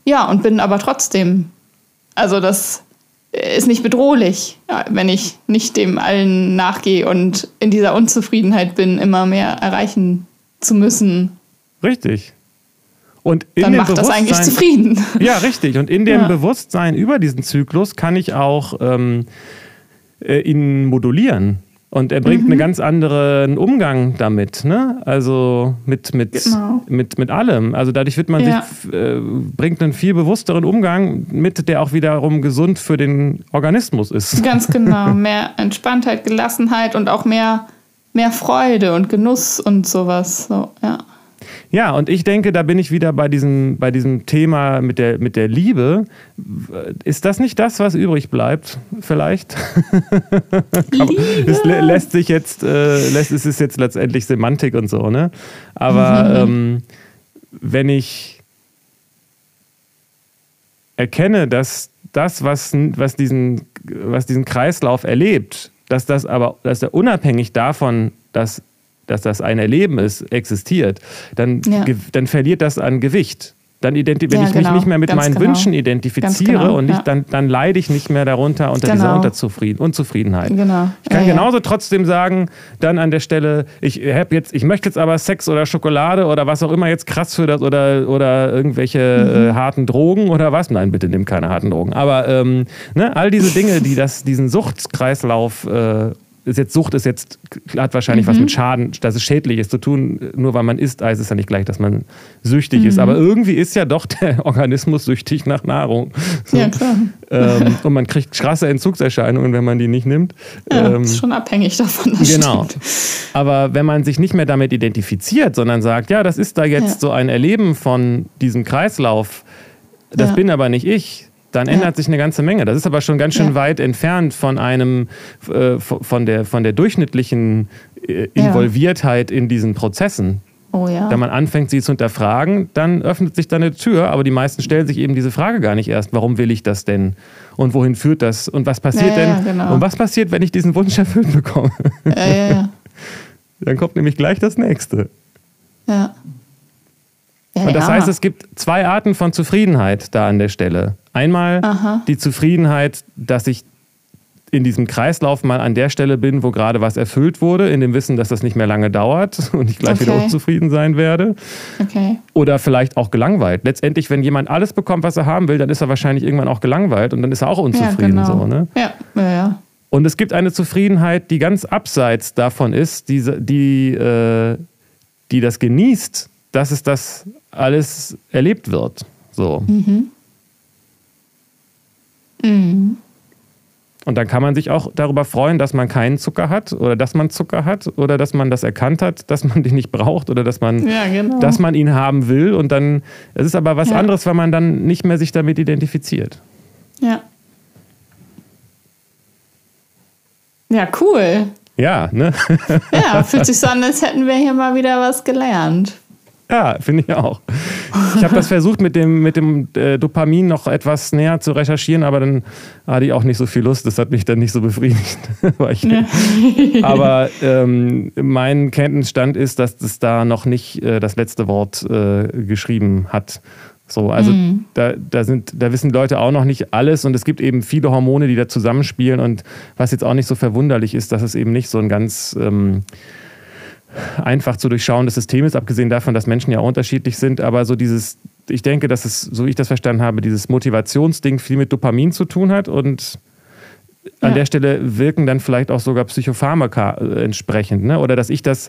Speaker 2: ja, und bin aber trotzdem. Also das ist nicht bedrohlich, wenn ich nicht dem allen nachgehe und in dieser Unzufriedenheit bin, immer mehr erreichen zu müssen.
Speaker 1: Richtig. Und in
Speaker 2: Dann
Speaker 1: dem
Speaker 2: macht das eigentlich
Speaker 1: Bewusstsein-
Speaker 2: zufrieden.
Speaker 1: Ja, richtig. Und in dem
Speaker 2: Ja.
Speaker 1: Bewusstsein über diesen Zyklus kann ich auch ähm, äh, ihn modulieren. Und er
Speaker 2: Mhm.
Speaker 1: bringt einen ganz anderen Umgang damit, ne? Also mit, mit,
Speaker 2: Genau.
Speaker 1: mit, mit allem. Also dadurch wird man
Speaker 2: Ja.
Speaker 1: sich, äh, bringt einen viel bewussteren Umgang mit, der auch wiederum gesund für den Organismus ist.
Speaker 2: Ganz genau. Mehr Entspanntheit, Gelassenheit und auch mehr, mehr Freude und Genuss und sowas. So, ja.
Speaker 1: Ja, und ich denke, da bin ich wieder bei diesem, bei diesem Thema mit der, mit der Liebe. Ist das nicht das, was übrig bleibt, vielleicht? Es lä- lässt sich jetzt, äh, lässt, es ist jetzt letztendlich Semantik und so, ne? Aber ähm, wenn ich erkenne, dass das, was, was, diesen, was diesen Kreislauf erlebt, dass das aber, dass er unabhängig davon, dass, dass das ein Erleben ist, existiert, dann,
Speaker 2: Ja.
Speaker 1: dann verliert das an Gewicht. Dann wenn
Speaker 2: Ja,
Speaker 1: ich mich
Speaker 2: genau.
Speaker 1: nicht mehr mit
Speaker 2: Ganz
Speaker 1: meinen
Speaker 2: genau.
Speaker 1: Wünschen identifiziere
Speaker 2: genau,
Speaker 1: und nicht,
Speaker 2: ja.
Speaker 1: dann, dann leide ich nicht mehr darunter unter dieser
Speaker 2: Genau.
Speaker 1: Unterzufrieden, Unzufriedenheit.
Speaker 2: Genau.
Speaker 1: Ich kann genauso trotzdem sagen, dann an der Stelle, ich hab jetzt, ich möchte jetzt aber Sex oder Schokolade oder was auch immer jetzt krass für das oder, oder irgendwelche
Speaker 2: Mhm.
Speaker 1: äh, harten Drogen oder was. Nein, bitte nimm keine harten Drogen. Aber ähm, ne, all diese Dinge, die das, diesen Suchtkreislauf äh, ist jetzt Sucht ist jetzt hat wahrscheinlich
Speaker 2: Mhm.
Speaker 1: was mit Schaden, dass es schädlich ist zu tun. Nur weil man isst, heißt es ja nicht gleich, dass man süchtig
Speaker 2: Mhm.
Speaker 1: ist. Aber irgendwie ist ja doch der Organismus süchtig nach Nahrung. So.
Speaker 2: Ja, klar.
Speaker 1: Ähm, und man kriegt krasse Entzugserscheinungen, wenn man die nicht nimmt.
Speaker 2: Ja,
Speaker 1: Ähm,
Speaker 2: ist schon abhängig davon.
Speaker 1: Genau.
Speaker 2: stimmt.
Speaker 1: Aber wenn man sich nicht mehr damit identifiziert, sondern sagt, ja, das ist da jetzt
Speaker 2: Ja.
Speaker 1: so ein Erleben von diesem Kreislauf, das
Speaker 2: Ja.
Speaker 1: bin aber nicht ich, dann
Speaker 2: Ja.
Speaker 1: ändert sich eine ganze Menge. Das ist aber schon ganz schön
Speaker 2: Ja.
Speaker 1: weit entfernt von einem, äh, von der, von der durchschnittlichen äh. Involviertheit in diesen Prozessen.
Speaker 2: Oh ja.
Speaker 1: Wenn man anfängt, sie zu hinterfragen, dann öffnet sich da eine Tür, aber die meisten stellen sich eben diese Frage gar nicht erst, warum will ich das denn? Und wohin führt das? Und was passiert
Speaker 2: Ja,
Speaker 1: denn?
Speaker 2: genau.
Speaker 1: Und was passiert, wenn ich diesen Wunsch erfüllt bekomme? Dann kommt nämlich gleich das nächste.
Speaker 2: ja.
Speaker 1: Und das heißt, es gibt zwei Arten von Zufriedenheit da an der Stelle. Einmal
Speaker 2: Aha.
Speaker 1: die Zufriedenheit, dass ich in diesem Kreislauf mal an der Stelle bin, wo gerade was erfüllt wurde, in dem Wissen, dass das nicht mehr lange dauert und ich gleich wieder
Speaker 2: Okay.
Speaker 1: unzufrieden sein werde.
Speaker 2: Okay.
Speaker 1: Oder vielleicht auch gelangweilt. Letztendlich, wenn jemand alles bekommt, was er haben will, dann ist er wahrscheinlich irgendwann auch gelangweilt und dann ist er auch unzufrieden.
Speaker 2: ja, genau.
Speaker 1: so, ne?
Speaker 2: Ja, ja, ja.
Speaker 1: Und es gibt eine Zufriedenheit, die ganz abseits davon ist, die, die, äh, die das genießt, dass es das alles erlebt wird. So.
Speaker 2: Mhm.
Speaker 1: Und dann kann man sich auch darüber freuen, dass man keinen Zucker hat oder dass man Zucker hat oder dass man das erkannt hat, dass man den nicht braucht oder dass man,
Speaker 2: Ja, genau.
Speaker 1: dass man ihn haben will. Und dann, es ist aber was
Speaker 2: Ja.
Speaker 1: anderes, weil man dann nicht mehr sich damit identifiziert.
Speaker 2: Ja. Ja, cool.
Speaker 1: Ja, ne?
Speaker 2: Ja, fühlt sich so an, als hätten wir hier mal wieder was gelernt.
Speaker 1: Ja, finde ich auch. Ich habe das versucht, mit dem, mit dem äh, Dopamin noch etwas näher zu recherchieren, aber dann hatte ich auch nicht so viel Lust. Das hat mich dann nicht so befriedigt. Ich, aber ähm, mein Kenntnisstand ist, dass das da noch nicht äh, das letzte Wort äh, geschrieben hat. So, also da, da, sind, da wissen Leute auch noch nicht alles und es gibt eben viele Hormone, die da zusammenspielen und was jetzt auch nicht so verwunderlich ist, dass es eben nicht so ein ganz ähm, einfach zu durchschauendes System ist, abgesehen davon, dass Menschen ja auch unterschiedlich sind, aber so dieses, ich denke, dass es, so wie ich das verstanden habe, dieses Motivationsding viel mit Dopamin zu tun hat und an
Speaker 2: Ja.
Speaker 1: der Stelle wirken dann vielleicht auch sogar Psychopharmaka äh, entsprechend, ne? Oder dass ich das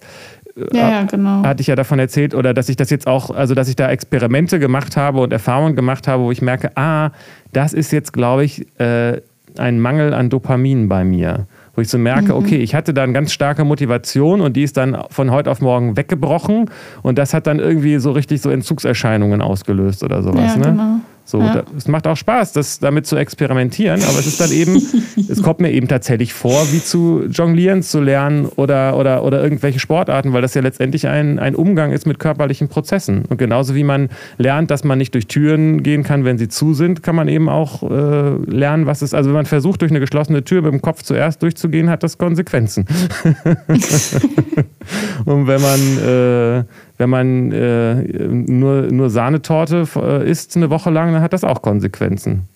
Speaker 2: Ja, ja, genau.
Speaker 1: hatte ich ja davon erzählt, oder dass ich das jetzt auch, also dass ich da Experimente gemacht habe und Erfahrungen gemacht habe, wo ich merke, ah, das ist jetzt, glaube ich, äh, ein Mangel an Dopamin bei mir. Wo ich so merke,
Speaker 2: Mhm.
Speaker 1: okay, ich hatte da eine ganz starke Motivation und die ist dann von heute auf morgen weggebrochen und das hat dann irgendwie so richtig so Entzugserscheinungen ausgelöst oder sowas.
Speaker 2: ja,
Speaker 1: ne?
Speaker 2: genau.
Speaker 1: So,
Speaker 2: Ja.
Speaker 1: da, es macht auch Spaß, das damit zu experimentieren, aber es ist dann eben, es kommt mir eben tatsächlich vor, wie zu jonglieren zu lernen oder, oder, oder irgendwelche Sportarten, weil das ja letztendlich ein, ein Umgang ist mit körperlichen Prozessen. Und genauso wie man lernt, dass man nicht durch Türen gehen kann, wenn sie zu sind, kann man eben auch äh, lernen, was es, also wenn man versucht, durch eine geschlossene Tür mit dem Kopf zuerst durchzugehen, hat das Konsequenzen. Und wenn man, äh, wenn man äh, nur, nur Sahnetorte äh, isst eine Woche lang, dann hat das auch Konsequenzen.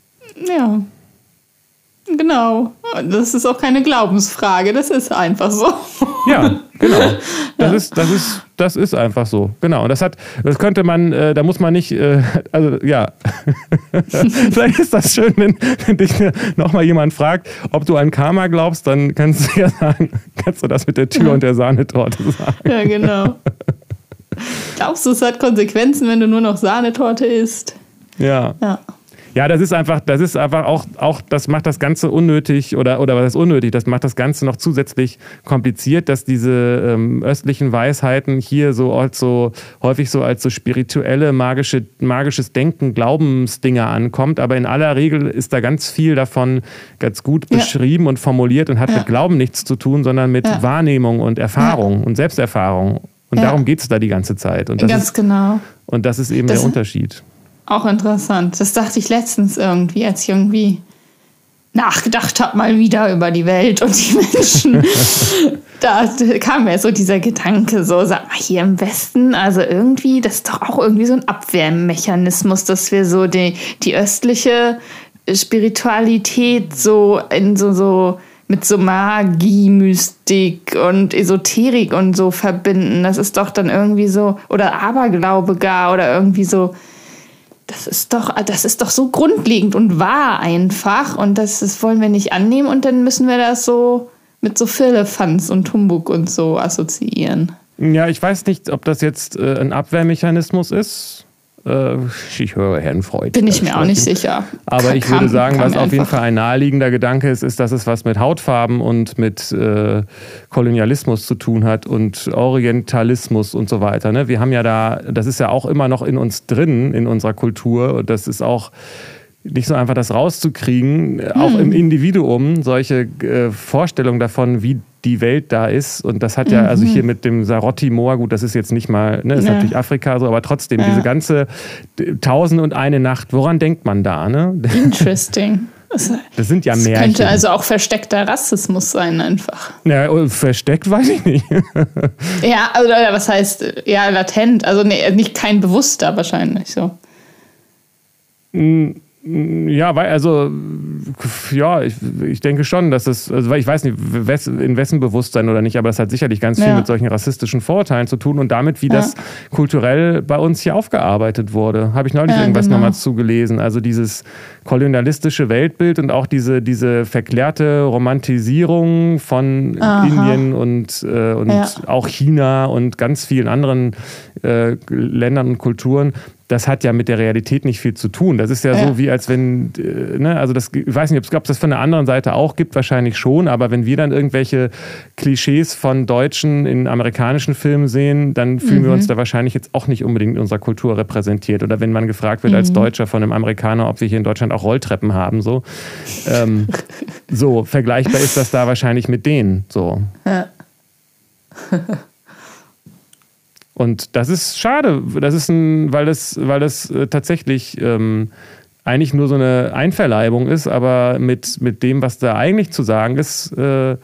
Speaker 2: Ja. Genau. Das ist auch keine Glaubensfrage, das ist einfach so.
Speaker 1: Ja, genau. Das, ist, das, ist, das ist einfach so. Genau. Und das hat, das könnte man, äh, da muss man nicht, äh, also ja. Vielleicht ist das schön, wenn, wenn dich nochmal jemand fragt, ob du an Karma glaubst, dann kannst du ja sagen, kannst du das mit der Tür und der Sahnetorte sagen.
Speaker 2: Ja, genau. Glaubst du, es hat Konsequenzen, wenn du nur noch Sahnetorte isst?
Speaker 1: Ja.
Speaker 2: Ja.
Speaker 1: Ja, das ist einfach, das ist einfach auch, auch, das macht das Ganze unnötig oder, oder was ist unnötig, das macht das Ganze noch zusätzlich kompliziert, dass diese ähm, östlichen Weisheiten hier so, als so häufig so als so spirituelle, magische, magisches Denken, Glaubensdinger ankommt. Aber in aller Regel ist da ganz viel davon ganz gut
Speaker 2: Ja.
Speaker 1: beschrieben und formuliert und hat
Speaker 2: Ja.
Speaker 1: mit Glauben nichts zu tun, sondern mit
Speaker 2: Ja.
Speaker 1: Wahrnehmung und Erfahrung und Selbsterfahrung. Und
Speaker 2: Ja.
Speaker 1: darum geht es da die ganze Zeit. Und das,
Speaker 2: Ganz
Speaker 1: ist,
Speaker 2: genau.
Speaker 1: und das ist eben
Speaker 2: Das-
Speaker 1: der Unterschied.
Speaker 2: Auch interessant. Das dachte ich letztens irgendwie, als ich irgendwie nachgedacht habe mal wieder über die Welt und die Menschen, da kam mir so dieser Gedanke, so, sag mal, hier im Westen, also irgendwie, das ist doch auch irgendwie so ein Abwehrmechanismus, dass wir so die, die östliche Spiritualität so in so, so mit so Magie, Mystik und Esoterik und so verbinden. Das ist doch dann irgendwie so, oder Aberglaube gar, oder irgendwie so, das ist doch, das ist doch so grundlegend und wahr einfach. Und das, das wollen wir nicht annehmen und dann müssen wir das so mit so Firlefanz und Humbug und so assoziieren.
Speaker 1: Ja, ich weiß nicht, ob das jetzt äh, ein Abwehrmechanismus ist ich höre Herrn Freud.
Speaker 2: Bin ich mir auch nicht sicher.
Speaker 1: Aber ich würde sagen, was auf jeden Fall ein naheliegender Gedanke ist, ist, dass es was mit Hautfarben und mit äh, Kolonialismus zu tun hat und Orientalismus und so weiter. Ne? Wir haben ja da, das ist ja auch immer noch in uns drin, in unserer Kultur. Und das ist auch nicht so einfach das rauszukriegen, hm. auch im Individuum, solche äh, Vorstellungen davon, wie die Welt da ist. Und das hat ja, also mhm. hier mit dem Sarotti-Moor, gut, das ist jetzt nicht mal, ne, ist ja. natürlich Afrika so, aber trotzdem, ja. diese ganze Tausend und eine Nacht, woran denkt man da? Ne?
Speaker 2: Interesting.
Speaker 1: Das sind ja mehr.
Speaker 2: Das könnte also auch versteckter Rassismus sein, einfach.
Speaker 1: Ja, oh, versteckt weiß ich nicht.
Speaker 2: ja, also was heißt, ja, latent, also nee, nicht kein bewusster wahrscheinlich so.
Speaker 1: Mm ja, weil, also, ja, ich, ich denke schon, dass es, also ich weiß nicht, in wessen Bewusstsein oder nicht, aber das hat sicherlich ganz viel ja. mit solchen rassistischen Vorurteilen zu tun und damit, wie ja. das kulturell bei uns hier aufgearbeitet wurde. Habe ich neulich ja, irgendwas genau. nochmal zugelesen. Also dieses kolonialistische Weltbild und auch diese, diese verklärte Romantisierung von Aha. Indien und, äh, und auch China und ganz vielen anderen äh, Ländern und Kulturen, das hat ja mit der Realität nicht viel zu tun. Das ist ja, ja. so wie als wenn, äh, ne, also das, ich weiß nicht, ob es das von der anderen Seite auch gibt, wahrscheinlich schon, aber wenn wir dann irgendwelche Klischees von Deutschen in amerikanischen Filmen sehen, dann fühlen mhm. wir uns da wahrscheinlich jetzt auch nicht unbedingt in unserer Kultur repräsentiert. Oder wenn man gefragt wird mhm. als Deutscher von einem Amerikaner, ob wir hier in Deutschland auch Rolltreppen haben, so. Ähm, so, vergleichbar ist das da wahrscheinlich mit denen, so. Ja. Und das ist schade. Das ist ein, weil das, weil das äh, tatsächlich ähm, eigentlich nur so eine Einverleibung ist, aber mit, mit dem, was da eigentlich zu sagen ist, äh,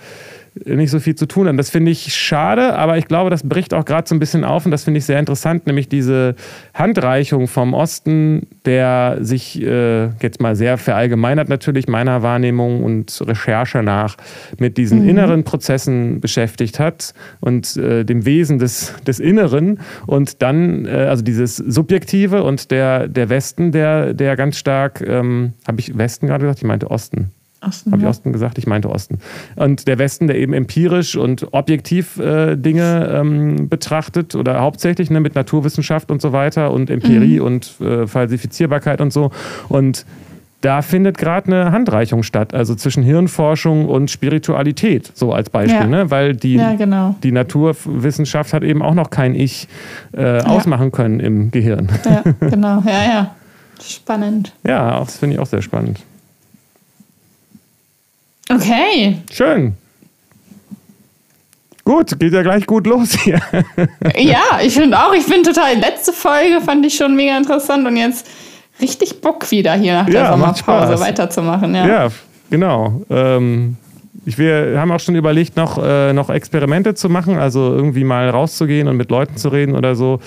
Speaker 1: nicht so viel zu tun haben. Das finde ich schade, aber ich glaube, das bricht auch gerade so ein bisschen auf und das finde ich sehr interessant, nämlich diese Handreichung vom Osten, der sich äh, jetzt mal sehr verallgemeinert natürlich meiner Wahrnehmung und Recherche nach mit diesen mhm. inneren Prozessen beschäftigt hat und äh, dem Wesen des, des Inneren und dann, äh, also dieses Subjektive und der, der Westen, der, der ganz stark, ähm, habe ich Westen gerade gesagt? Ich meinte Osten. Osten. Habe ich Osten gesagt? Ich meinte Osten. Und der Westen, der eben empirisch und objektiv äh, Dinge ähm, betrachtet oder hauptsächlich ne, mit Naturwissenschaft und so weiter und Empirie mhm. und äh, Falsifizierbarkeit und so. Und da findet gerade eine Handreichung statt, also zwischen Hirnforschung und Spiritualität, so als Beispiel, ja. ne? weil die, ja, genau. die Naturwissenschaft hat eben auch noch kein Ich äh, ausmachen können im Gehirn.
Speaker 2: Ja, genau, ja, ja. Spannend.
Speaker 1: Ja, das finde ich auch sehr spannend.
Speaker 2: Okay.
Speaker 1: Schön. Gut, geht ja gleich gut los hier.
Speaker 2: ja, ich finde auch, ich finde total, letzte Folge fand ich schon mega interessant und jetzt richtig Bock wieder hier nach der ja, Sommerpause weiterzumachen. Ja,
Speaker 1: ja genau. Ähm, ich, wir haben auch schon überlegt, noch, äh, noch Experimente zu machen, also irgendwie mal rauszugehen und mit Leuten zu reden oder so.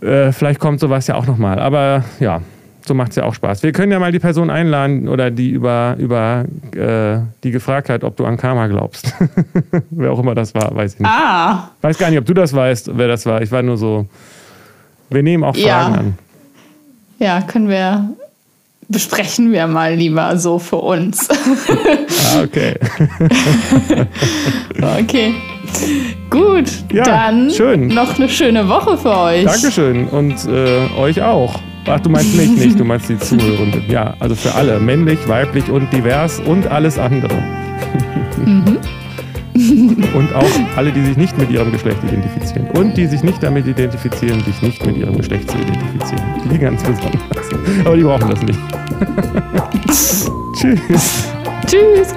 Speaker 1: Äh, vielleicht kommt sowas ja auch nochmal. Aber ja, so macht es ja auch Spaß. Wir können ja mal die Person einladen oder die über, über äh, die gefragt hat, ob du an Karma glaubst. wer auch immer das war, weiß ich nicht.
Speaker 2: Ah.
Speaker 1: Weiß gar nicht, ob du das weißt, wer das war. Ich war nur so. Wir nehmen auch Fragen ja. an.
Speaker 2: Ja, können wir. Besprechen wir mal lieber so für uns.
Speaker 1: ah, okay.
Speaker 2: okay. Gut, ja, dann schön. noch eine schöne Woche für euch.
Speaker 1: Dankeschön und äh, euch auch. Ach, du meinst mich nicht, du meinst die Zuhörenden. Ja, also für alle, männlich, weiblich und divers und alles andere. Mhm. und auch alle, die sich nicht mit ihrem Geschlecht identifizieren. Und die sich nicht damit identifizieren, sich nicht mit ihrem Geschlecht zu identifizieren. Die ganz besonders. Aber die brauchen das nicht. Tschüss.
Speaker 2: Tschüss.